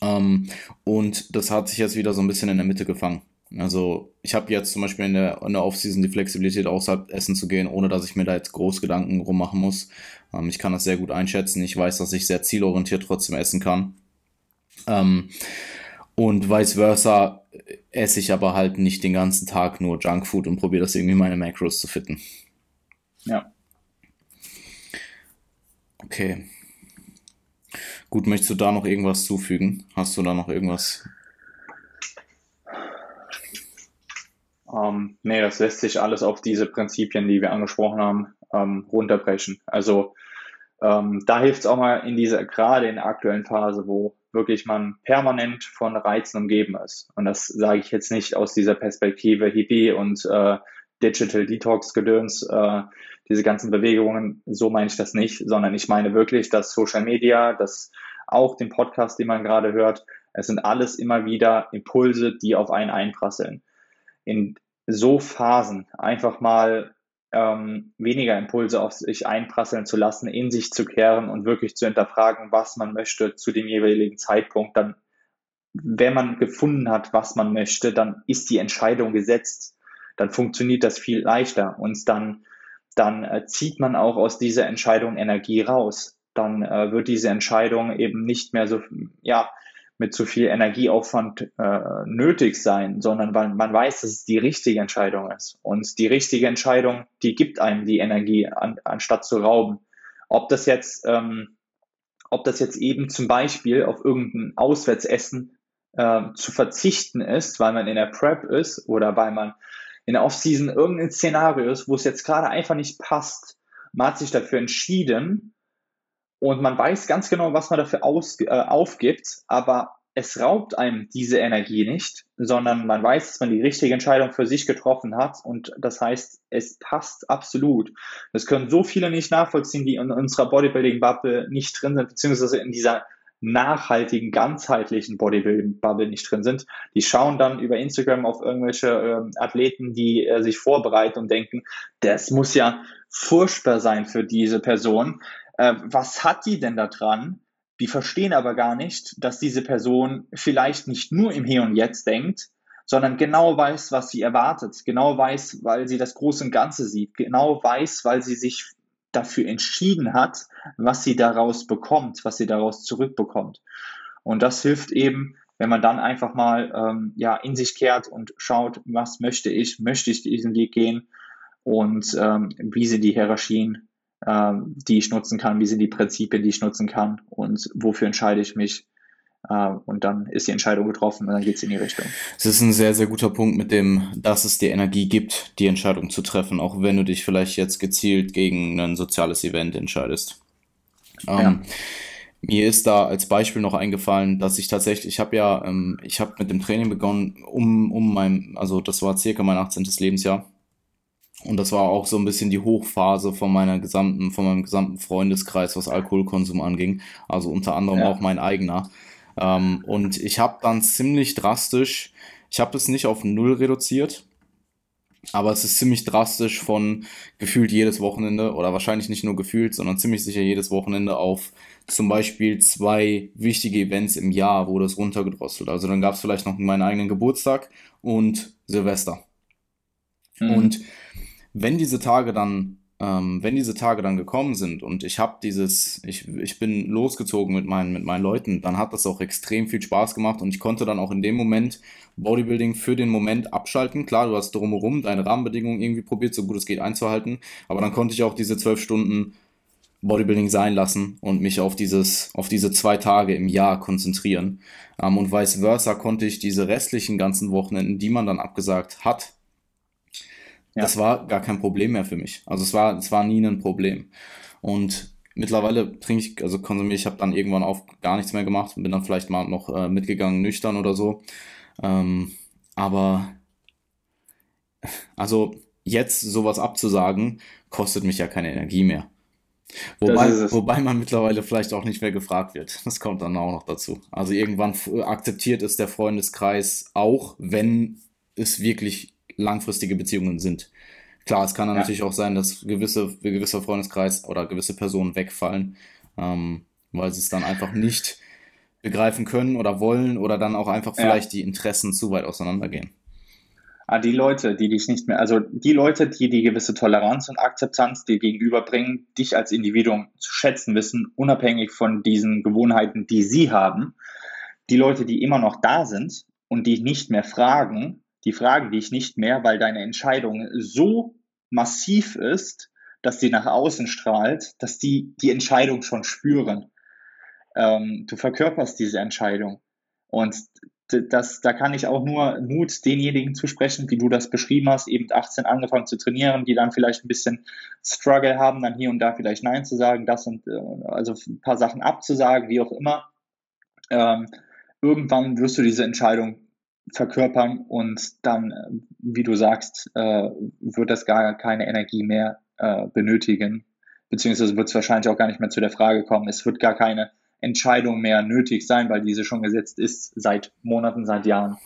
Ähm, und das hat sich jetzt wieder so ein bisschen in der Mitte gefangen. Also ich habe jetzt zum Beispiel in der, in der Offseason die Flexibilität, außerhalb essen zu gehen, ohne dass ich mir da jetzt groß Gedanken rummachen muss. Ähm, ich kann das sehr gut einschätzen. Ich weiß, dass ich sehr zielorientiert trotzdem essen kann. Ähm, und vice versa esse ich aber halt nicht den ganzen Tag nur Junkfood und probiere das irgendwie meine Macros zu fitten. Ja. Okay. Gut, möchtest du da noch irgendwas zufügen? Hast du da noch irgendwas? Ähm, nee, das lässt sich alles auf diese Prinzipien, die wir angesprochen haben, ähm, runterbrechen. Also ähm, da hilft es auch mal in dieser, gerade in der aktuellen Phase, wo wirklich man permanent von Reizen umgeben ist. Und das sage ich jetzt nicht aus dieser Perspektive Hippie und äh, Digital Detox Gedöns, äh, diese ganzen Bewegungen, so meine ich das nicht, sondern ich meine wirklich, dass Social Media, dass auch den Podcast, den man gerade hört, es sind alles immer wieder Impulse, die auf einen einprasseln. In so Phasen einfach mal ähm, weniger Impulse auf sich einprasseln zu lassen, in sich zu kehren und wirklich zu hinterfragen, was man möchte zu dem jeweiligen Zeitpunkt, dann, wenn man gefunden hat, was man möchte, dann ist die Entscheidung gesetzt. Dann funktioniert das viel leichter und dann, dann äh, zieht man auch aus dieser Entscheidung Energie raus. Dann äh, wird diese Entscheidung eben nicht mehr so, ja, mit zu viel Energieaufwand äh, nötig sein, sondern weil man weiß, dass es die richtige Entscheidung ist. Und die richtige Entscheidung, die gibt einem die Energie, an, anstatt zu rauben. Ob das jetzt, ähm, ob das jetzt eben zum Beispiel auf irgendein Auswärtsessen äh, zu verzichten ist, weil man in der Prep ist oder weil man in der Offseason irgendein Szenario ist, wo es jetzt gerade einfach nicht passt. Man hat sich dafür entschieden, und man weiß ganz genau, was man dafür aus, äh, aufgibt, aber es raubt einem diese Energie nicht, sondern man weiß, dass man die richtige Entscheidung für sich getroffen hat und das heißt, es passt absolut. Das können so viele nicht nachvollziehen, die in unserer Bodybuilding-Bubble nicht drin sind, beziehungsweise in dieser nachhaltigen, ganzheitlichen Bodybuilding-Bubble nicht drin sind. Die schauen dann über Instagram auf irgendwelche äh, Athleten, die äh, sich vorbereiten und denken, das muss ja furchtbar sein für diese Person äh, was hat die denn da dran? Die verstehen aber gar nicht, dass diese Person vielleicht nicht nur im Hier und Jetzt denkt, sondern genau weiß, was sie erwartet, genau weiß, weil sie das große und Ganze sieht, genau weiß, weil sie sich dafür entschieden hat, was sie daraus bekommt, was sie daraus zurückbekommt. Und das hilft eben, wenn man dann einfach mal ähm, ja, in sich kehrt und schaut, was möchte ich, möchte ich diesen Weg gehen und ähm, wie sind die Hierarchien ähm, die ich nutzen kann, wie sind die Prinzipien, die ich nutzen kann und wofür entscheide ich mich. Äh, und dann ist die Entscheidung getroffen und dann geht es in die Richtung. Es ist ein sehr, sehr guter Punkt mit dem, dass es dir Energie gibt, die Entscheidung zu treffen, auch wenn du dich vielleicht jetzt gezielt gegen ein soziales Event entscheidest. Ähm, ja. Mir ist da als Beispiel noch eingefallen, dass ich tatsächlich, ich habe ja, ähm, ich habe mit dem Training begonnen, um, um mein, also das war circa mein 18. Lebensjahr. Und das war auch so ein bisschen die Hochphase von meiner gesamten, von meinem gesamten Freundeskreis, was Alkoholkonsum anging. Also unter anderem ja. auch mein eigener. Ähm, und ich habe dann ziemlich drastisch, ich habe es nicht auf null reduziert, aber es ist ziemlich drastisch von gefühlt jedes Wochenende oder wahrscheinlich nicht nur gefühlt, sondern ziemlich sicher jedes Wochenende auf zum Beispiel zwei wichtige Events im Jahr wurde es runtergedrosselt. Also dann gab es vielleicht noch meinen eigenen Geburtstag und Silvester. Mhm. Und wenn diese Tage dann, ähm, wenn diese Tage dann gekommen sind und ich habe dieses, ich, ich bin losgezogen mit meinen, mit meinen Leuten, dann hat das auch extrem viel Spaß gemacht und ich konnte dann auch in dem Moment Bodybuilding für den Moment abschalten. Klar, du hast drumherum deine Rahmenbedingungen irgendwie probiert, so gut es geht einzuhalten, aber dann konnte ich auch diese zwölf Stunden Bodybuilding sein lassen und mich auf dieses, auf diese zwei Tage im Jahr konzentrieren. Ähm, und vice versa konnte ich diese restlichen ganzen Wochenenden, die man dann abgesagt hat, ja. Das war gar kein Problem mehr für mich. Also es war, es war nie ein Problem. Und mittlerweile trinke ich, also konsumiere ich, habe dann irgendwann auch gar nichts mehr gemacht und bin dann vielleicht mal noch äh, mitgegangen, nüchtern oder so. Ähm, aber also jetzt sowas abzusagen, kostet mich ja keine Energie mehr. Wobei, wobei man mittlerweile vielleicht auch nicht mehr gefragt wird. Das kommt dann auch noch dazu. Also irgendwann akzeptiert es der Freundeskreis auch, wenn es wirklich langfristige Beziehungen sind. Klar, es kann dann ja. natürlich auch sein, dass gewisse, gewisser Freundeskreis oder gewisse Personen wegfallen, ähm, weil sie es dann einfach nicht begreifen können oder wollen oder dann auch einfach vielleicht ja. die Interessen zu weit auseinandergehen. Ah, die Leute, die dich nicht mehr, also die Leute, die die gewisse Toleranz und Akzeptanz dir gegenüberbringen, dich als Individuum zu schätzen wissen, unabhängig von diesen Gewohnheiten, die sie haben, die Leute, die immer noch da sind und die nicht mehr fragen, die fragen dich nicht mehr, weil deine Entscheidung so massiv ist, dass die nach außen strahlt, dass die die Entscheidung schon spüren. Ähm, du verkörperst diese Entscheidung. Und das, da kann ich auch nur Mut denjenigen zusprechen, wie du das beschrieben hast, eben 18 angefangen zu trainieren, die dann vielleicht ein bisschen Struggle haben, dann hier und da vielleicht Nein zu sagen, das und äh, also ein paar Sachen abzusagen, wie auch immer. Ähm, irgendwann wirst du diese Entscheidung verkörpern und dann, wie du sagst, äh, wird das gar keine Energie mehr äh, benötigen, beziehungsweise wird es wahrscheinlich auch gar nicht mehr zu der Frage kommen. Es wird gar keine Entscheidung mehr nötig sein, weil diese schon gesetzt ist seit Monaten, seit Jahren.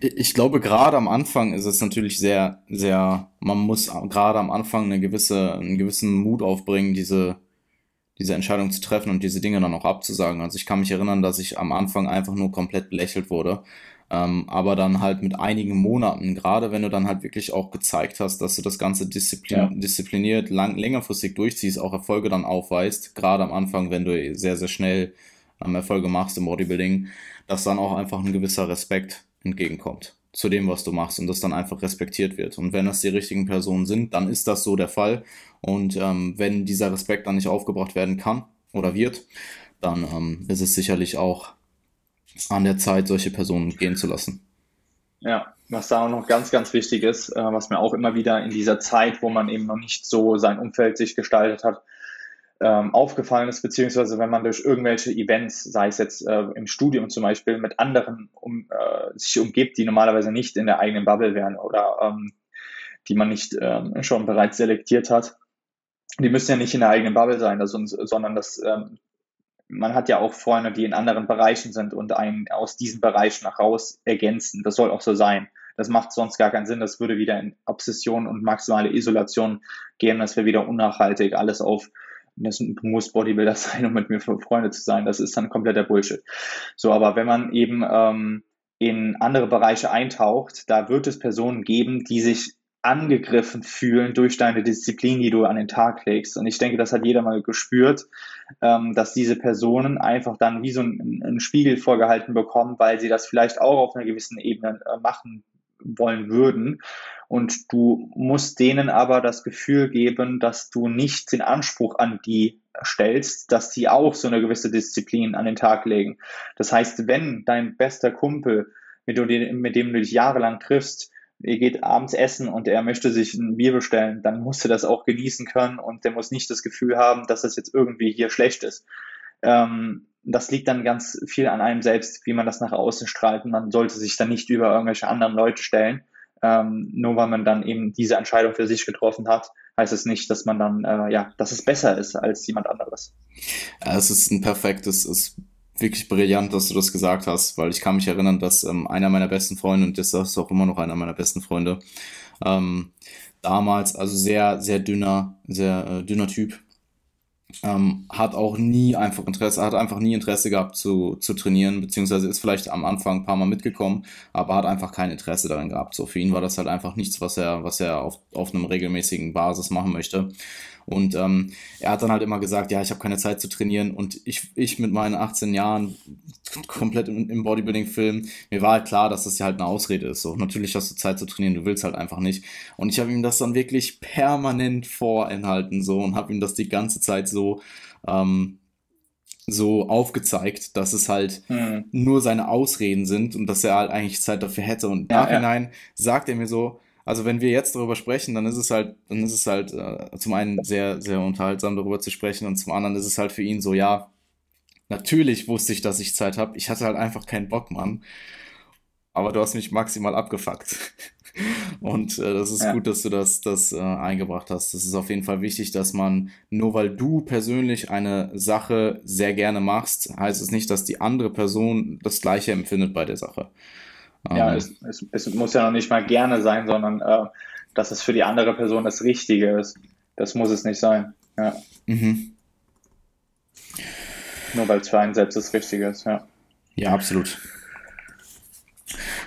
Ich glaube, gerade am Anfang ist es natürlich sehr, sehr, man muss gerade am Anfang eine gewisse, einen gewissen Mut aufbringen, diese, diese Entscheidung zu treffen und diese Dinge dann auch abzusagen. Also ich kann mich erinnern, dass ich am Anfang einfach nur komplett belächelt wurde ähm, aber dann halt mit einigen Monaten, gerade wenn du dann halt wirklich auch gezeigt hast, dass du das Ganze disziplin ja. diszipliniert, lang, längerfristig durchziehst, auch Erfolge dann aufweist, gerade am Anfang, wenn du sehr, sehr schnell ähm, Erfolge machst im Bodybuilding, dass dann auch einfach ein gewisser Respekt entgegenkommt zu dem, was du machst und das dann einfach respektiert wird. Und wenn das die richtigen Personen sind, dann ist das so der Fall. Und ähm, wenn dieser Respekt dann nicht aufgebracht werden kann oder wird, dann ähm, ist es sicherlich auch an der Zeit, solche Personen gehen zu lassen. Ja, was da auch noch ganz, ganz wichtig ist, äh, was mir auch immer wieder in dieser Zeit, wo man eben noch nicht so sein Umfeld sich gestaltet hat, ähm, aufgefallen ist, beziehungsweise wenn man durch irgendwelche Events, sei es jetzt äh, im Studium zum Beispiel, mit anderen um, äh, sich umgibt, die normalerweise nicht in der eigenen Bubble wären oder ähm, die man nicht ähm, schon bereits selektiert hat. Die müssen ja nicht in der eigenen Bubble sein, das, sondern das ähm, man hat ja auch Freunde, die in anderen Bereichen sind und einen aus diesem Bereich nach raus ergänzen. Das soll auch so sein. Das macht sonst gar keinen Sinn. Das würde wieder in Obsession und maximale Isolation gehen. Das wäre wieder unnachhaltig. Alles auf, das muss Bodybuilder [laughs] sein, um mit mir Freunde zu sein. Das ist dann kompletter Bullshit. So, aber wenn man eben ähm, in andere Bereiche eintaucht, da wird es Personen geben, die sich angegriffen fühlen durch deine Disziplin, die du an den Tag legst. Und ich denke, das hat jeder mal gespürt, ähm, dass diese Personen einfach dann wie so ein, ein, Spiegel vorgehalten bekommen, weil sie das vielleicht auch auf einer gewissen Ebene äh, machen wollen würden. Und du musst denen aber das Gefühl geben, dass du nicht den Anspruch an die stellst, dass sie auch so eine gewisse Disziplin an den Tag legen. Das heißt, wenn dein bester Kumpel, mit dem, mit dem du dich jahrelang triffst, ihr geht abends essen und er möchte sich ein Bier bestellen, dann musst du das auch genießen können und der muss nicht das Gefühl haben, dass das jetzt irgendwie hier schlecht ist. Ähm, das liegt dann ganz viel an einem selbst, wie man das nach außen strahlt. Man sollte sich dann nicht über irgendwelche anderen Leute stellen. Ähm, nur weil man dann eben diese Entscheidung für sich getroffen hat, heißt es nicht, dass man dann, äh, ja, dass es besser ist als jemand anderes. Ja, es ist ein perfektes, es wirklich brillant, dass du das gesagt hast, weil ich kann mich erinnern, dass ähm, einer meiner besten Freunde, und das ist auch immer noch einer meiner besten Freunde, ähm, damals, also sehr, sehr dünner, sehr äh, dünner Typ, ähm, hat auch nie einfach Interesse, hat einfach nie Interesse gehabt zu, zu trainieren, beziehungsweise ist vielleicht am Anfang ein paar Mal mitgekommen, aber hat einfach kein Interesse daran gehabt. So für ihn war das halt einfach nichts, was er, was er auf, auf einem regelmäßigen Basis machen möchte. Und ähm, er hat dann halt immer gesagt, ja, ich habe keine Zeit zu trainieren. Und ich, ich mit meinen 18 Jahren komplett im, im Bodybuilding-Film, mir war halt klar, dass das ja halt eine Ausrede ist. So, natürlich hast du Zeit zu trainieren, du willst halt einfach nicht. Und ich habe ihm das dann wirklich permanent vorenthalten so und habe ihm das die ganze Zeit so ähm, so aufgezeigt, dass es halt hm. nur seine Ausreden sind und dass er halt eigentlich Zeit dafür hätte. Und im ja, Nachhinein ja. sagt er mir so, also wenn wir jetzt darüber sprechen, dann ist es halt, dann ist es halt äh, zum einen sehr, sehr unterhaltsam darüber zu sprechen und zum anderen ist es halt für ihn so, ja, natürlich wusste ich, dass ich Zeit habe. Ich hatte halt einfach keinen Bock, Mann. Aber du hast mich maximal abgefuckt. [laughs] Und äh, das ist ja. gut, dass du das, das äh, eingebracht hast. Das ist auf jeden Fall wichtig, dass man, nur weil du persönlich eine Sache sehr gerne machst, heißt es nicht, dass die andere Person das gleiche empfindet bei der Sache. Ja, es, es, es, muss ja noch nicht mal gerne sein, sondern äh, dass es für die andere Person das Richtige ist. Das muss es nicht sein. Ja. Mhm. Nur weil es für einen selbst das Richtige ist, ja. Ja, absolut.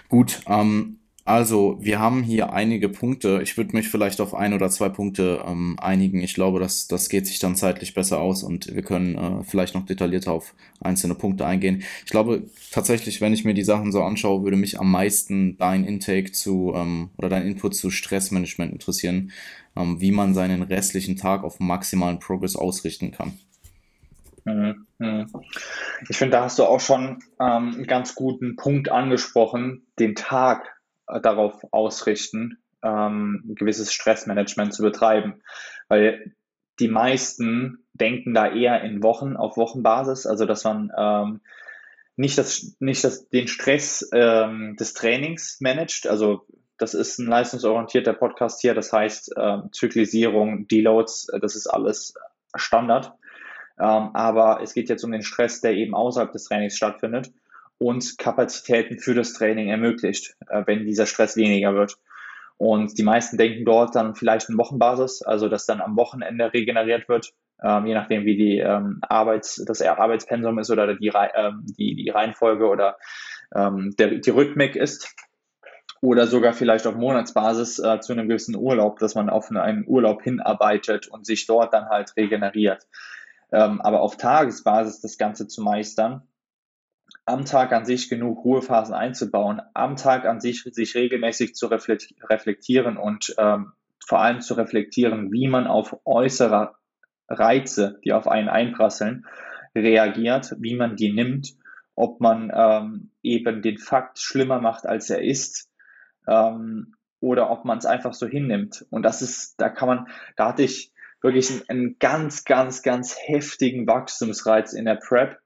Gut, ähm, also wir haben hier einige Punkte. Ich würde mich vielleicht auf ein oder zwei Punkte ähm, einigen. Ich glaube, das, das geht sich dann zeitlich besser aus und wir können äh, vielleicht noch detaillierter auf einzelne Punkte eingehen. Ich glaube tatsächlich, wenn ich mir die Sachen so anschaue, würde mich am meisten dein Intake zu ähm, oder dein Input zu Stressmanagement interessieren, ähm, wie man seinen restlichen Tag auf maximalen Progress ausrichten kann. Mhm, mhm. Ich finde, da hast du auch schon ähm, einen ganz guten Punkt angesprochen, den Tag darauf ausrichten, ähm, ein gewisses Stressmanagement zu betreiben. Weil die meisten denken da eher in Wochen, auf Wochenbasis, also dass man ähm, nicht, das, nicht das, den Stress ähm, des Trainings managt. Also das ist ein leistungsorientierter Podcast hier, das heißt ähm, Zyklisierung, Deloads, äh, das ist alles Standard. Ähm, aber es geht jetzt um den Stress, der eben außerhalb des Trainings stattfindet und Kapazitäten für das Training ermöglicht, äh, wenn dieser Stress weniger wird. Und die meisten denken dort dann vielleicht in Wochenbasis, also dass dann am Wochenende regeneriert wird, ähm, je nachdem wie die ähm, Arbeits, das Arbeitspensum ist oder die, ähm, die, die Reihenfolge oder ähm, der, die Rhythmik ist. Oder sogar vielleicht auf Monatsbasis äh, zu einem gewissen Urlaub, dass man auf einen Urlaub hinarbeitet und sich dort dann halt regeneriert. Ähm, aber auf Tagesbasis das Ganze zu meistern, am Tag an sich genug Ruhephasen einzubauen, am Tag an sich sich regelmäßig zu reflektieren und ähm, vor allem zu reflektieren, wie man auf äußere Reize, die auf einen einprasseln, reagiert, wie man die nimmt, ob man ähm, eben den Fakt schlimmer macht, als er ist, ähm, oder ob man es einfach so hinnimmt. Und das ist, da kann man, da hatte ich wirklich einen, einen ganz, ganz, ganz heftigen Wachstumsreiz in der Prep,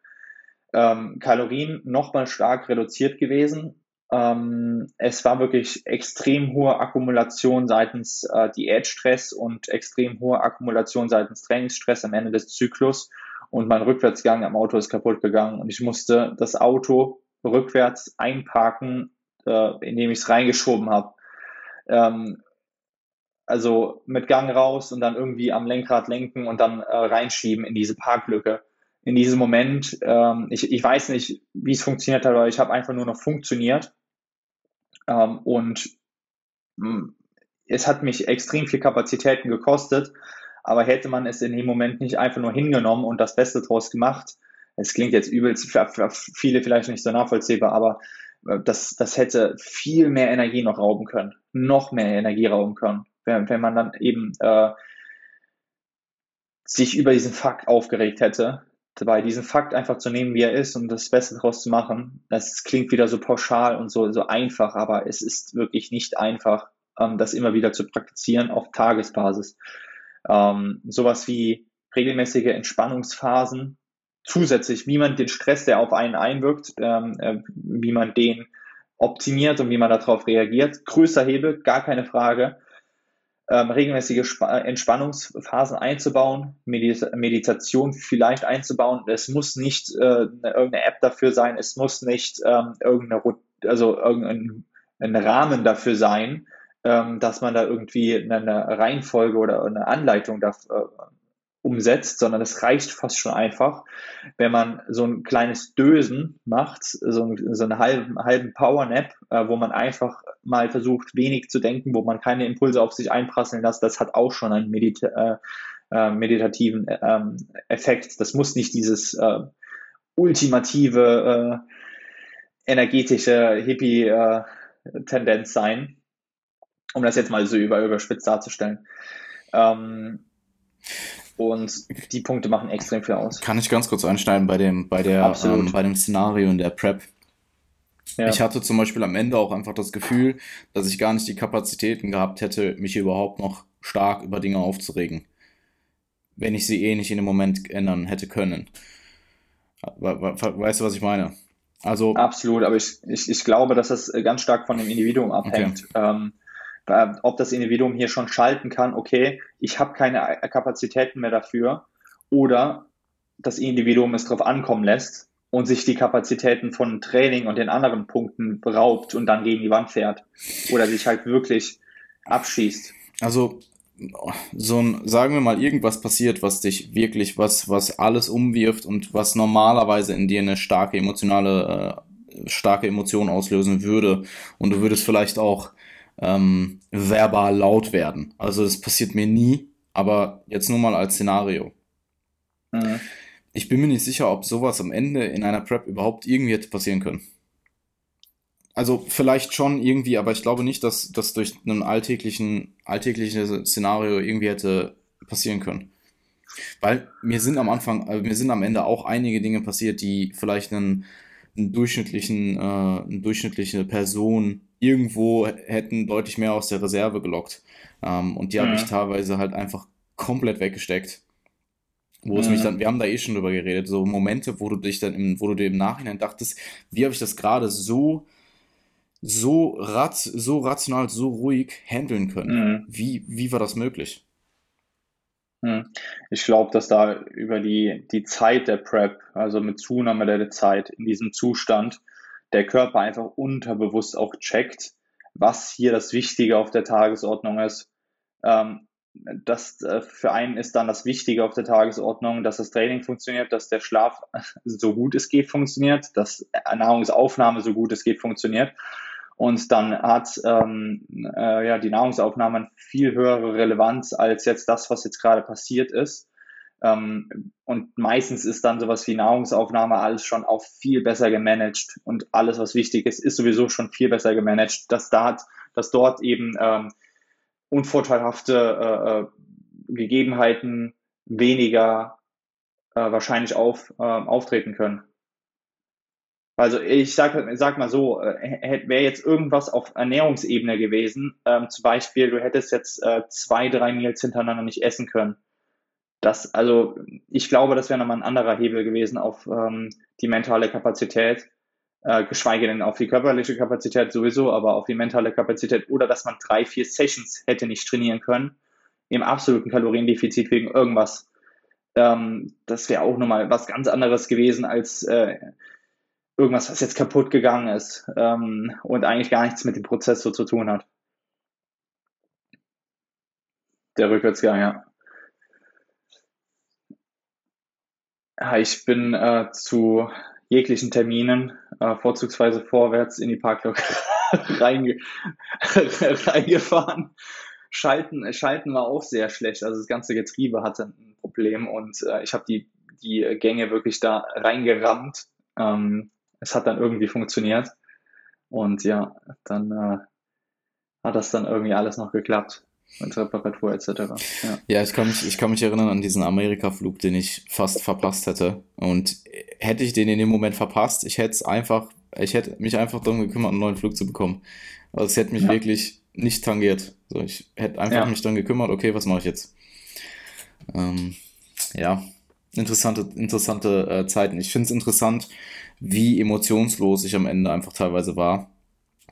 ähm, Kalorien nochmal stark reduziert gewesen. Ähm, es war wirklich extrem hohe Akkumulation seitens äh, Diätstress und extrem hohe Akkumulation seitens Trainingsstress am Ende des Zyklus. Und mein Rückwärtsgang am Auto ist kaputt gegangen und ich musste das Auto rückwärts einparken, äh, indem ich es reingeschoben habe. Ähm, also mit Gang raus und dann irgendwie am Lenkrad lenken und dann äh, reinschieben in diese Parklücke in diesem Moment, ähm, ich, ich weiß nicht, wie es funktioniert hat, aber ich habe einfach nur noch funktioniert. Ähm, und mh, hm, es hat mich extrem viel Kapazitäten gekostet, aber hätte man es in dem Moment nicht einfach nur hingenommen und das Beste draus gemacht, es klingt jetzt übelst für, für viele vielleicht nicht so nachvollziehbar, aber äh, das, das hätte viel mehr Energie noch rauben können, noch mehr Energie rauben können, wenn, wenn man dann eben äh, sich über diesen Fakt aufgeregt hätte, dabei, diesen Fakt einfach zu nehmen, wie er ist und das Beste daraus zu machen. Das klingt wieder so pauschal und so, so einfach, aber es ist wirklich nicht einfach, ähm, das immer wieder zu praktizieren auf Tagesbasis. Ähm, sowas wie regelmäßige Entspannungsphasen, zusätzlich, wie man den Stress, der auf einen einwirkt, ähm, äh, wie man den optimiert und wie man darauf reagiert. Größer Hebel, gar keine Frage ähm, regelmäßige Sp Entspannungsphasen einzubauen, Medita Meditation vielleicht einzubauen. Es muss nicht äh, eine, irgendeine App dafür sein, es muss nicht ähm, irgendeine, also irgendein ein Rahmen dafür sein, ähm, dass man da irgendwie eine Reihenfolge oder eine Anleitung dafür, umsetzt, sondern es reicht fast schon einfach, wenn man so ein kleines Dösen macht, so, so einen halben, halben Power-Nap, äh, wo man einfach mal versucht, wenig zu denken, wo man keine Impulse auf sich einprasseln lässt, das hat auch schon einen Medita äh, äh, meditativen ähm, Effekt. Das muss nicht dieses äh, ultimative, äh, energetische Hippie-Tendenz äh, sein, um das jetzt mal so über, überspitzt darzustellen. Ähm, und die Punkte machen extrem viel aus. Kann ich ganz kurz einschneiden bei dem, bei der, ähm, bei dem Szenario in der Prep. Ja. Ich hatte zum Beispiel am Ende auch einfach das Gefühl, dass ich gar nicht die Kapazitäten gehabt hätte, mich überhaupt noch stark über Dinge aufzuregen. Wenn ich sie eh nicht in dem Moment ändern hätte können. Weißt du, was ich meine? Also. Absolut, aber ich, ich, ich glaube, dass das ganz stark von dem Individuum abhängt. Okay. Ähm, äh, ob das Individuum hier schon schalten kann, okay, ich habe keine Kapazitäten mehr dafür, oder das Individuum es darauf ankommen lässt und sich die Kapazitäten von Training und den anderen Punkten beraubt und dann gegen die Wand fährt oder sich halt wirklich abschießt. Also so ein, sagen wir mal, irgendwas passiert, was dich wirklich, was, was alles umwirft und was normalerweise in dir eine starke emotionale, äh, starke Emotion auslösen würde. Und du würdest vielleicht auch ähm, verbal laut werden. Also das passiert mir nie, aber jetzt nur mal als Szenario. Mhm. Ich bin mir nicht sicher, ob sowas am Ende in einer Prep überhaupt irgendwie hätte passieren können. Also vielleicht schon irgendwie, aber ich glaube nicht, dass das durch ein alltäglichen, alltägliches Szenario irgendwie hätte passieren können. Weil mir sind am Anfang, äh, mir sind am Ende auch einige Dinge passiert, die vielleicht einen, einen durchschnittlichen, äh, eine durchschnittliche Person irgendwo hätten deutlich mehr aus der Reserve gelockt. Ähm, und die habe ich teilweise halt einfach komplett weggesteckt. Wo es mich dann, wir haben da eh schon drüber geredet, so Momente, wo du dich dann im, wo du dir im Nachhinein dachtest, wie habe ich das gerade so so, rat, so rational, so ruhig handeln können. Mhm. Wie, wie war das möglich? Mhm. Ich glaube, dass da über die, die Zeit der Prep, also mit Zunahme der Zeit in diesem Zustand, der Körper einfach unterbewusst auch checkt, was hier das Wichtige auf der Tagesordnung ist. Ähm, das äh, für einen ist dann das Wichtige auf der Tagesordnung, dass das Training funktioniert, dass der Schlaf [laughs] so gut es geht funktioniert, dass Nahrungsaufnahme so gut es geht funktioniert. Und dann hat ähm, äh, ja, die Nahrungsaufnahme eine viel höhere Relevanz als jetzt das, was jetzt gerade passiert ist. Ähm, und meistens ist dann sowas wie Nahrungsaufnahme alles schon auch viel besser gemanagt und alles, was wichtig ist, ist sowieso schon viel besser gemanagt, dass, da, dass dort eben ähm, unvorteilhafte äh, äh Gegebenheiten weniger äh, wahrscheinlich auf, äh, auftreten können. Also ich sag, sag mal so, äh, wäre jetzt irgendwas auf Ernährungsebene gewesen, ähm, zum Beispiel, du hättest jetzt äh, zwei, drei Meals hintereinander nicht essen können. Das, also ich glaube, das wäre nochmal ein anderer Hebel gewesen auf ähm, die mentale Kapazität, äh, geschweige denn auf die körperliche Kapazität sowieso, aber auf die mentale Kapazität oder dass man drei, vier Sessions hätte nicht trainieren können im absoluten Kaloriendefizit wegen irgendwas. Ähm, das wäre auch nochmal was ganz anderes gewesen als äh, irgendwas, was jetzt kaputt gegangen ist ähm, und eigentlich gar nichts mit dem Prozess so zu tun hat. Der Rückwärtsgang, ja. ja ich bin äh, zu jeglichen Terminen, äh, vorzugsweise vorwärts in die Parklok [laughs] reinge [laughs] reingefahren. Schalten, Schalten war auch sehr schlecht. Also das ganze Getriebe hatte ein Problem und äh, ich habe die, die Gänge wirklich da reingerammt. Ähm, es hat dann irgendwie funktioniert. Und ja, dann äh, hat das dann irgendwie alles noch geklappt mit Reparatur etc. Ja, ja ich, kann mich, ich kann mich erinnern an diesen Amerika-Flug, den ich fast verpasst hätte. Und hätte ich den in dem Moment verpasst, ich hätte es einfach, ich hätte mich einfach darum gekümmert, einen neuen Flug zu bekommen. Also es hätte mich ja. wirklich nicht tangiert. So, ich hätte einfach ja. mich dann gekümmert, okay, was mache ich jetzt? Ähm, ja, interessante, interessante äh, Zeiten. Ich finde es interessant, wie emotionslos ich am Ende einfach teilweise war.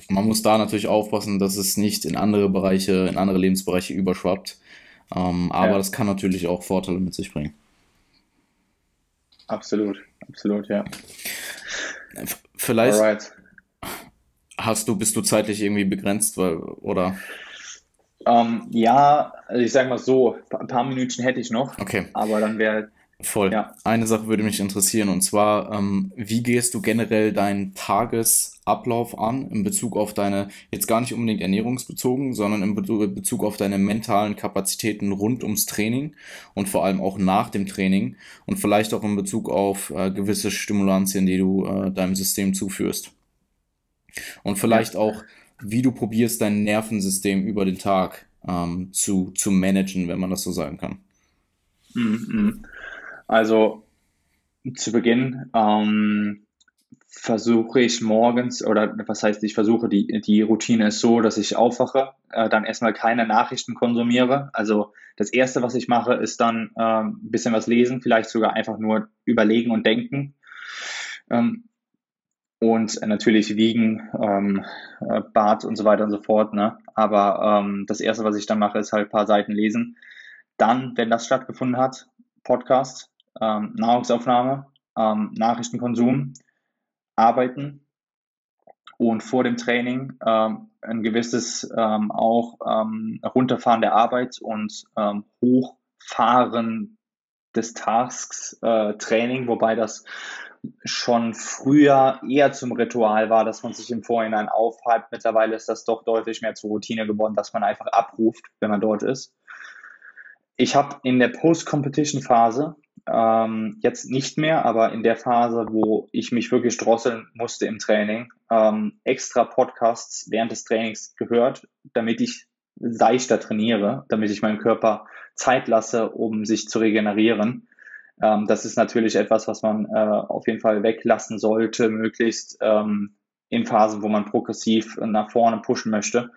Man muss da natürlich aufpassen, dass es nicht in andere Bereiche, in andere Lebensbereiche überschwappt. Ähm, aber ja. das kann natürlich auch Vorteile mit sich bringen. Absolut, absolut, ja. Vielleicht Alright. hast du, bist du zeitlich irgendwie begrenzt, weil, oder? Ähm, ja, also ich sag mal so, ein paar Minuten hätte ich noch. Okay. Aber dann wäre Voll. Ja. Eine Sache würde mich interessieren und zwar, ähm, wie gehst du generell deinen Tagesablauf an in Bezug auf deine, jetzt gar nicht unbedingt ernährungsbezogen, sondern in Bezug auf deine mentalen Kapazitäten rund ums Training und vor allem auch nach dem Training und vielleicht auch in Bezug auf äh, gewisse Stimulantien, die du äh, deinem System zuführst. Und vielleicht ja. auch, wie du probierst, dein Nervensystem über den Tag ähm, zu, zu managen, wenn man das so sagen kann. Mhm. Also zu Beginn ähm, versuche ich morgens, oder was heißt, ich versuche, die, die Routine ist so, dass ich aufwache, äh, dann erstmal keine Nachrichten konsumiere. Also das Erste, was ich mache, ist dann äh, ein bisschen was lesen, vielleicht sogar einfach nur überlegen und denken. Ähm, und natürlich wiegen, ähm, äh, Bad und so weiter und so fort. Ne? Aber ähm, das Erste, was ich dann mache, ist halt ein paar Seiten lesen. Dann, wenn das stattgefunden hat, Podcast, ähm, Nahrungsaufnahme, ähm, Nachrichtenkonsum, Arbeiten und vor dem Training ähm, ein gewisses ähm, auch ähm, Runterfahren der Arbeit und ähm, Hochfahren des Tasks äh, Training, wobei das schon früher eher zum Ritual war, dass man sich im Vorhinein aufhypt. Mittlerweile ist das doch deutlich mehr zur Routine geworden, dass man einfach abruft, wenn man dort ist. Ich habe in der Post-Competition-Phase ähm, jetzt nicht mehr, aber in der Phase, wo ich mich wirklich drosseln musste im Training, ähm, extra Podcasts während des Trainings gehört, damit ich seichter trainiere, damit ich meinem Körper Zeit lasse, um sich zu regenerieren. Ähm, das ist natürlich etwas, was man äh, auf jeden Fall weglassen sollte, möglichst ähm, in Phasen, wo man progressiv nach vorne pushen möchte.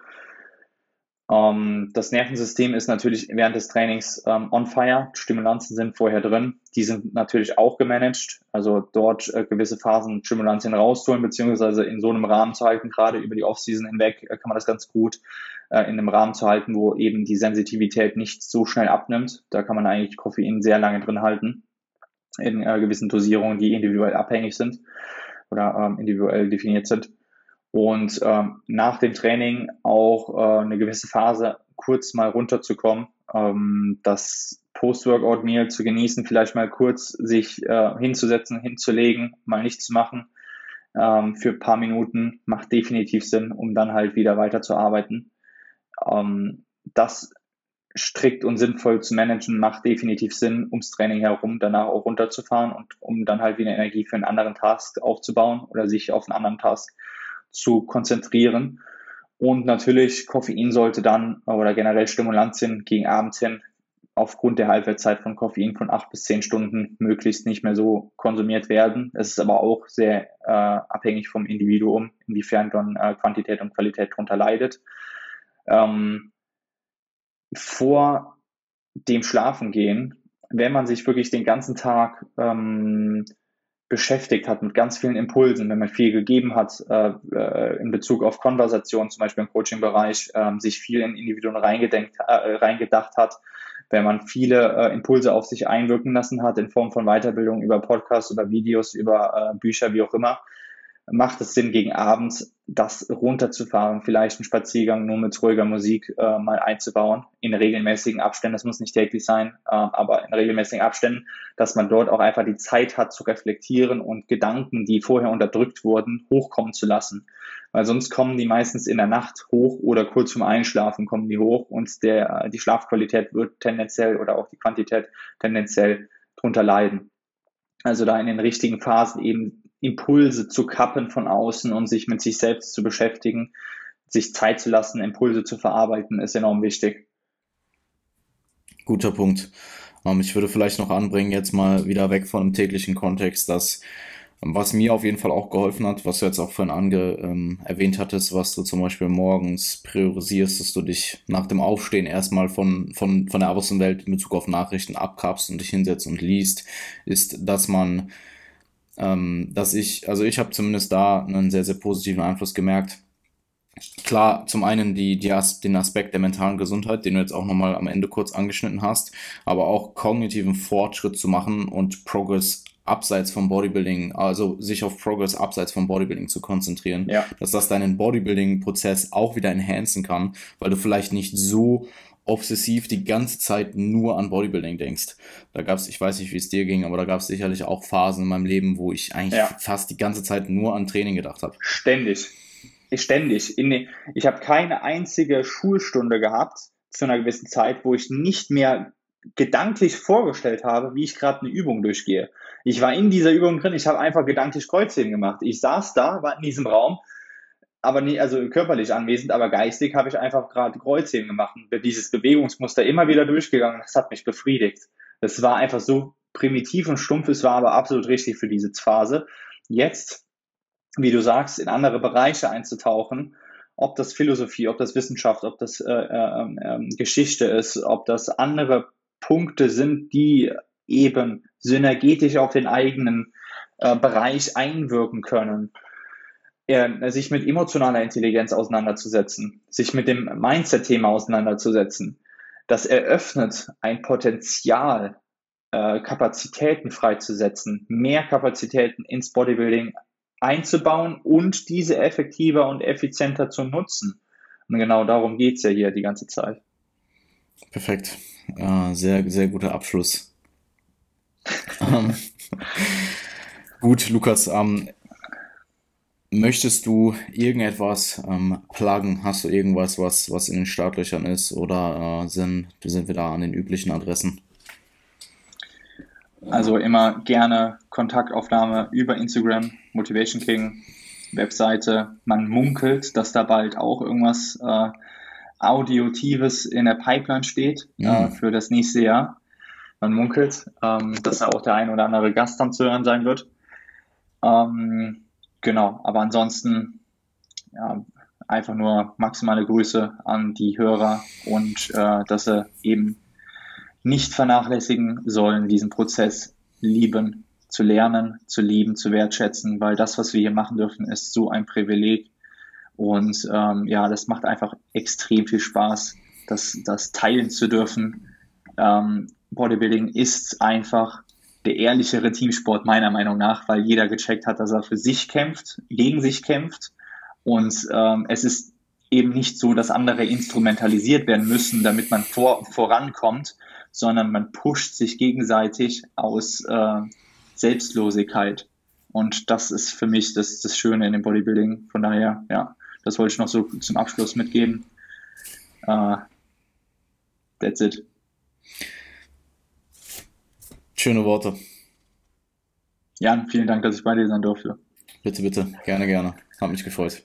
Ähm, das Nervensystem ist natürlich während des Trainings ähm, on fire. Stimulanzen sind vorher drin. Die sind natürlich auch gemanagt. Also dort äh, gewisse Phasen Stimulantien rausholen, beziehungsweise in so einem Rahmen zu halten. Gerade über die Offseason hinweg äh, kann man das ganz gut äh, in einem Rahmen zu halten, wo eben die Sensitivität nicht so schnell abnimmt. Da kann man eigentlich Koffein sehr lange drin halten. In äh, gewissen Dosierungen, die individuell abhängig sind oder ähm, individuell definiert sind und ähm, nach dem Training auch äh, eine gewisse Phase kurz mal runterzukommen, ähm, das Post-Workout-Meal zu genießen, vielleicht mal kurz sich äh, hinzusetzen, hinzulegen, mal nichts zu machen ähm, für ein paar Minuten, macht definitiv Sinn, um dann halt wieder weiterzuarbeiten. Ähm, das strikt und sinnvoll zu managen, macht definitiv Sinn, ums Training herum danach auch runterzufahren und um dann halt wieder Energie für einen anderen Task aufzubauen oder sich auf einen anderen Task zu konzentrieren. Und natürlich, Koffein sollte dann oder generell Stimulantien gegen Abend hin aufgrund der Halbwertszeit von Koffein von acht bis zehn Stunden möglichst nicht mehr so konsumiert werden. Es ist aber auch sehr äh, abhängig vom Individuum, inwiefern dann äh, Quantität und Qualität darunter leidet. Ähm, vor dem Schlafengehen, wenn man sich wirklich den ganzen Tag ähm, beschäftigt hat mit ganz vielen Impulsen, wenn man viel gegeben hat äh, äh, in Bezug auf Konversation, zum Beispiel im Coaching-Bereich, äh, sich viel in Individuen reingedenkt, äh, reingedacht hat, wenn man viele äh, Impulse auf sich einwirken lassen hat in Form von Weiterbildung über Podcasts, über Videos, über äh, Bücher, wie auch immer, macht es Sinn, gegen Abend das runterzufahren, vielleicht einen Spaziergang nur mit ruhiger Musik äh, mal einzubauen, in regelmäßigen Abständen, das muss nicht täglich sein, äh, aber in regelmäßigen Abständen, dass man dort auch einfach die Zeit hat zu reflektieren und Gedanken, die vorher unterdrückt wurden, hochkommen zu lassen. Weil sonst kommen die meistens in der Nacht hoch oder kurz vorm Einschlafen kommen die hoch und der, die Schlafqualität wird tendenziell oder auch die Quantität tendenziell drunter leiden. Also da in den richtigen Phasen eben Impulse zu kappen von außen und sich mit sich selbst zu beschäftigen, sich Zeit zu lassen, Impulse zu verarbeiten, ist enorm wichtig. Guter Punkt. Ähm, ich würde vielleicht noch anbringen, jetzt mal wieder weg von dem täglichen Kontext, dass ähm, was mir auf jeden Fall auch geholfen hat, was du jetzt auch vorhin ange, ähm, erwähnt hattest, was du zum Beispiel morgens priorisierst, dass du dich nach dem Aufstehen erstmal von, von, von der Außenwelt in Bezug auf Nachrichten abkapst und dich hinsetzt und liest, ist, dass man ähm, dass ich, also ich habe zumindest da einen sehr, sehr positiven Einfluss gemerkt. Klar, zum einen die, die As den Aspekt der mentalen Gesundheit, den du jetzt auch nochmal am Ende kurz angeschnitten hast, aber auch kognitiven Fortschritt zu machen und Progress abseits vom Bodybuilding, also sich auf Progress abseits vom Bodybuilding zu konzentrieren, ja. dass das deinen Bodybuilding-Prozess auch wieder enhancen kann, weil du vielleicht nicht so obsessiv die ganze Zeit nur an Bodybuilding denkst. Da gab es, ich weiß nicht, wie es dir ging, aber da gab es sicherlich auch Phasen in meinem Leben, wo ich eigentlich ja. fast die ganze Zeit nur an Training gedacht habe. Ständig. Ständig. In, ich habe keine einzige Schulstunde gehabt zu einer gewissen Zeit, wo ich nicht mehr gedanklich vorgestellt habe, wie ich gerade eine Übung durchgehe. Ich war in dieser Übung drin, ich habe einfach gedanklich Kreuzheben gemacht. Ich saß da, war in diesem Raum aber nie, also körperlich anwesend, aber geistig habe ich einfach gerade Kreuzheben gemacht und dieses Bewegungsmuster immer wieder durchgegangen. Das hat mich befriedigt. Das war einfach so primitiv und stumpf, es war aber absolut richtig für diese Phase. Jetzt, wie du sagst, in andere Bereiche einzutauchen, ob das Philosophie, ob das Wissenschaft, ob das äh, äh, äh, Geschichte ist, ob das andere Punkte sind, die eben synergetisch auf den eigenen äh, Bereich einwirken können äh, sich mit emotionaler Intelligenz auseinanderzusetzen, sich mit dem Mindset-Thema auseinanderzusetzen. Das eröffnet ein Potenzial, äh, Kapazitäten freizusetzen, mehr Kapazitäten ins Bodybuilding einzubauen und diese effektiver und effizienter zu nutzen. Und genau darum geht es ja hier die ganze Zeit. Perfekt. Äh, sehr, sehr guter Abschluss. [laughs] ähm, gut, Lukas, ähm, möchtest du irgendetwas ähm, pluggen? Hast du irgendwas, was, was in den Startlöchern ist oder äh, sind, sind wir da an den üblichen Adressen? Also immer gerne Kontaktaufnahme über Instagram, Motivation King, Webseite. Man munkelt, dass da bald auch irgendwas äh, Audiotives in der Pipeline steht äh, mhm. äh, für das nächste Jahr. Man munkelt, ähm, dass da auch der ein oder andere Gast dann zu hören sein wird. Ähm, genau, aber ansonsten ja, einfach nur maximale Grüße an die Hörer und äh, dass sie eben nicht vernachlässigen sollen, diesen Prozess lieben, zu lernen, zu lieben, zu wertschätzen, weil das, was wir hier machen dürfen, ist so ein Privileg. Und ähm, ja, das macht einfach extrem viel Spaß, das, das teilen zu dürfen. Ähm, Bodybuilding ist einfach der ehrlichere Teamsport meiner Meinung nach, weil jeder gecheckt hat, dass er für sich kämpft, gegen sich kämpft. Und ähm, es ist eben nicht so, dass andere instrumentalisiert werden müssen, damit man vor, vorankommt, sondern man pusht sich gegenseitig aus äh, Selbstlosigkeit. Und das ist für mich das, das Schöne in dem Bodybuilding. Von daher, ja, das wollte ich noch so zum Abschluss mitgeben. Uh, that's it. Schöne Worte. Jan, vielen Dank, dass ich bei dir sein durfte. Bitte, bitte. Gerne, gerne. Hat mich gefreut.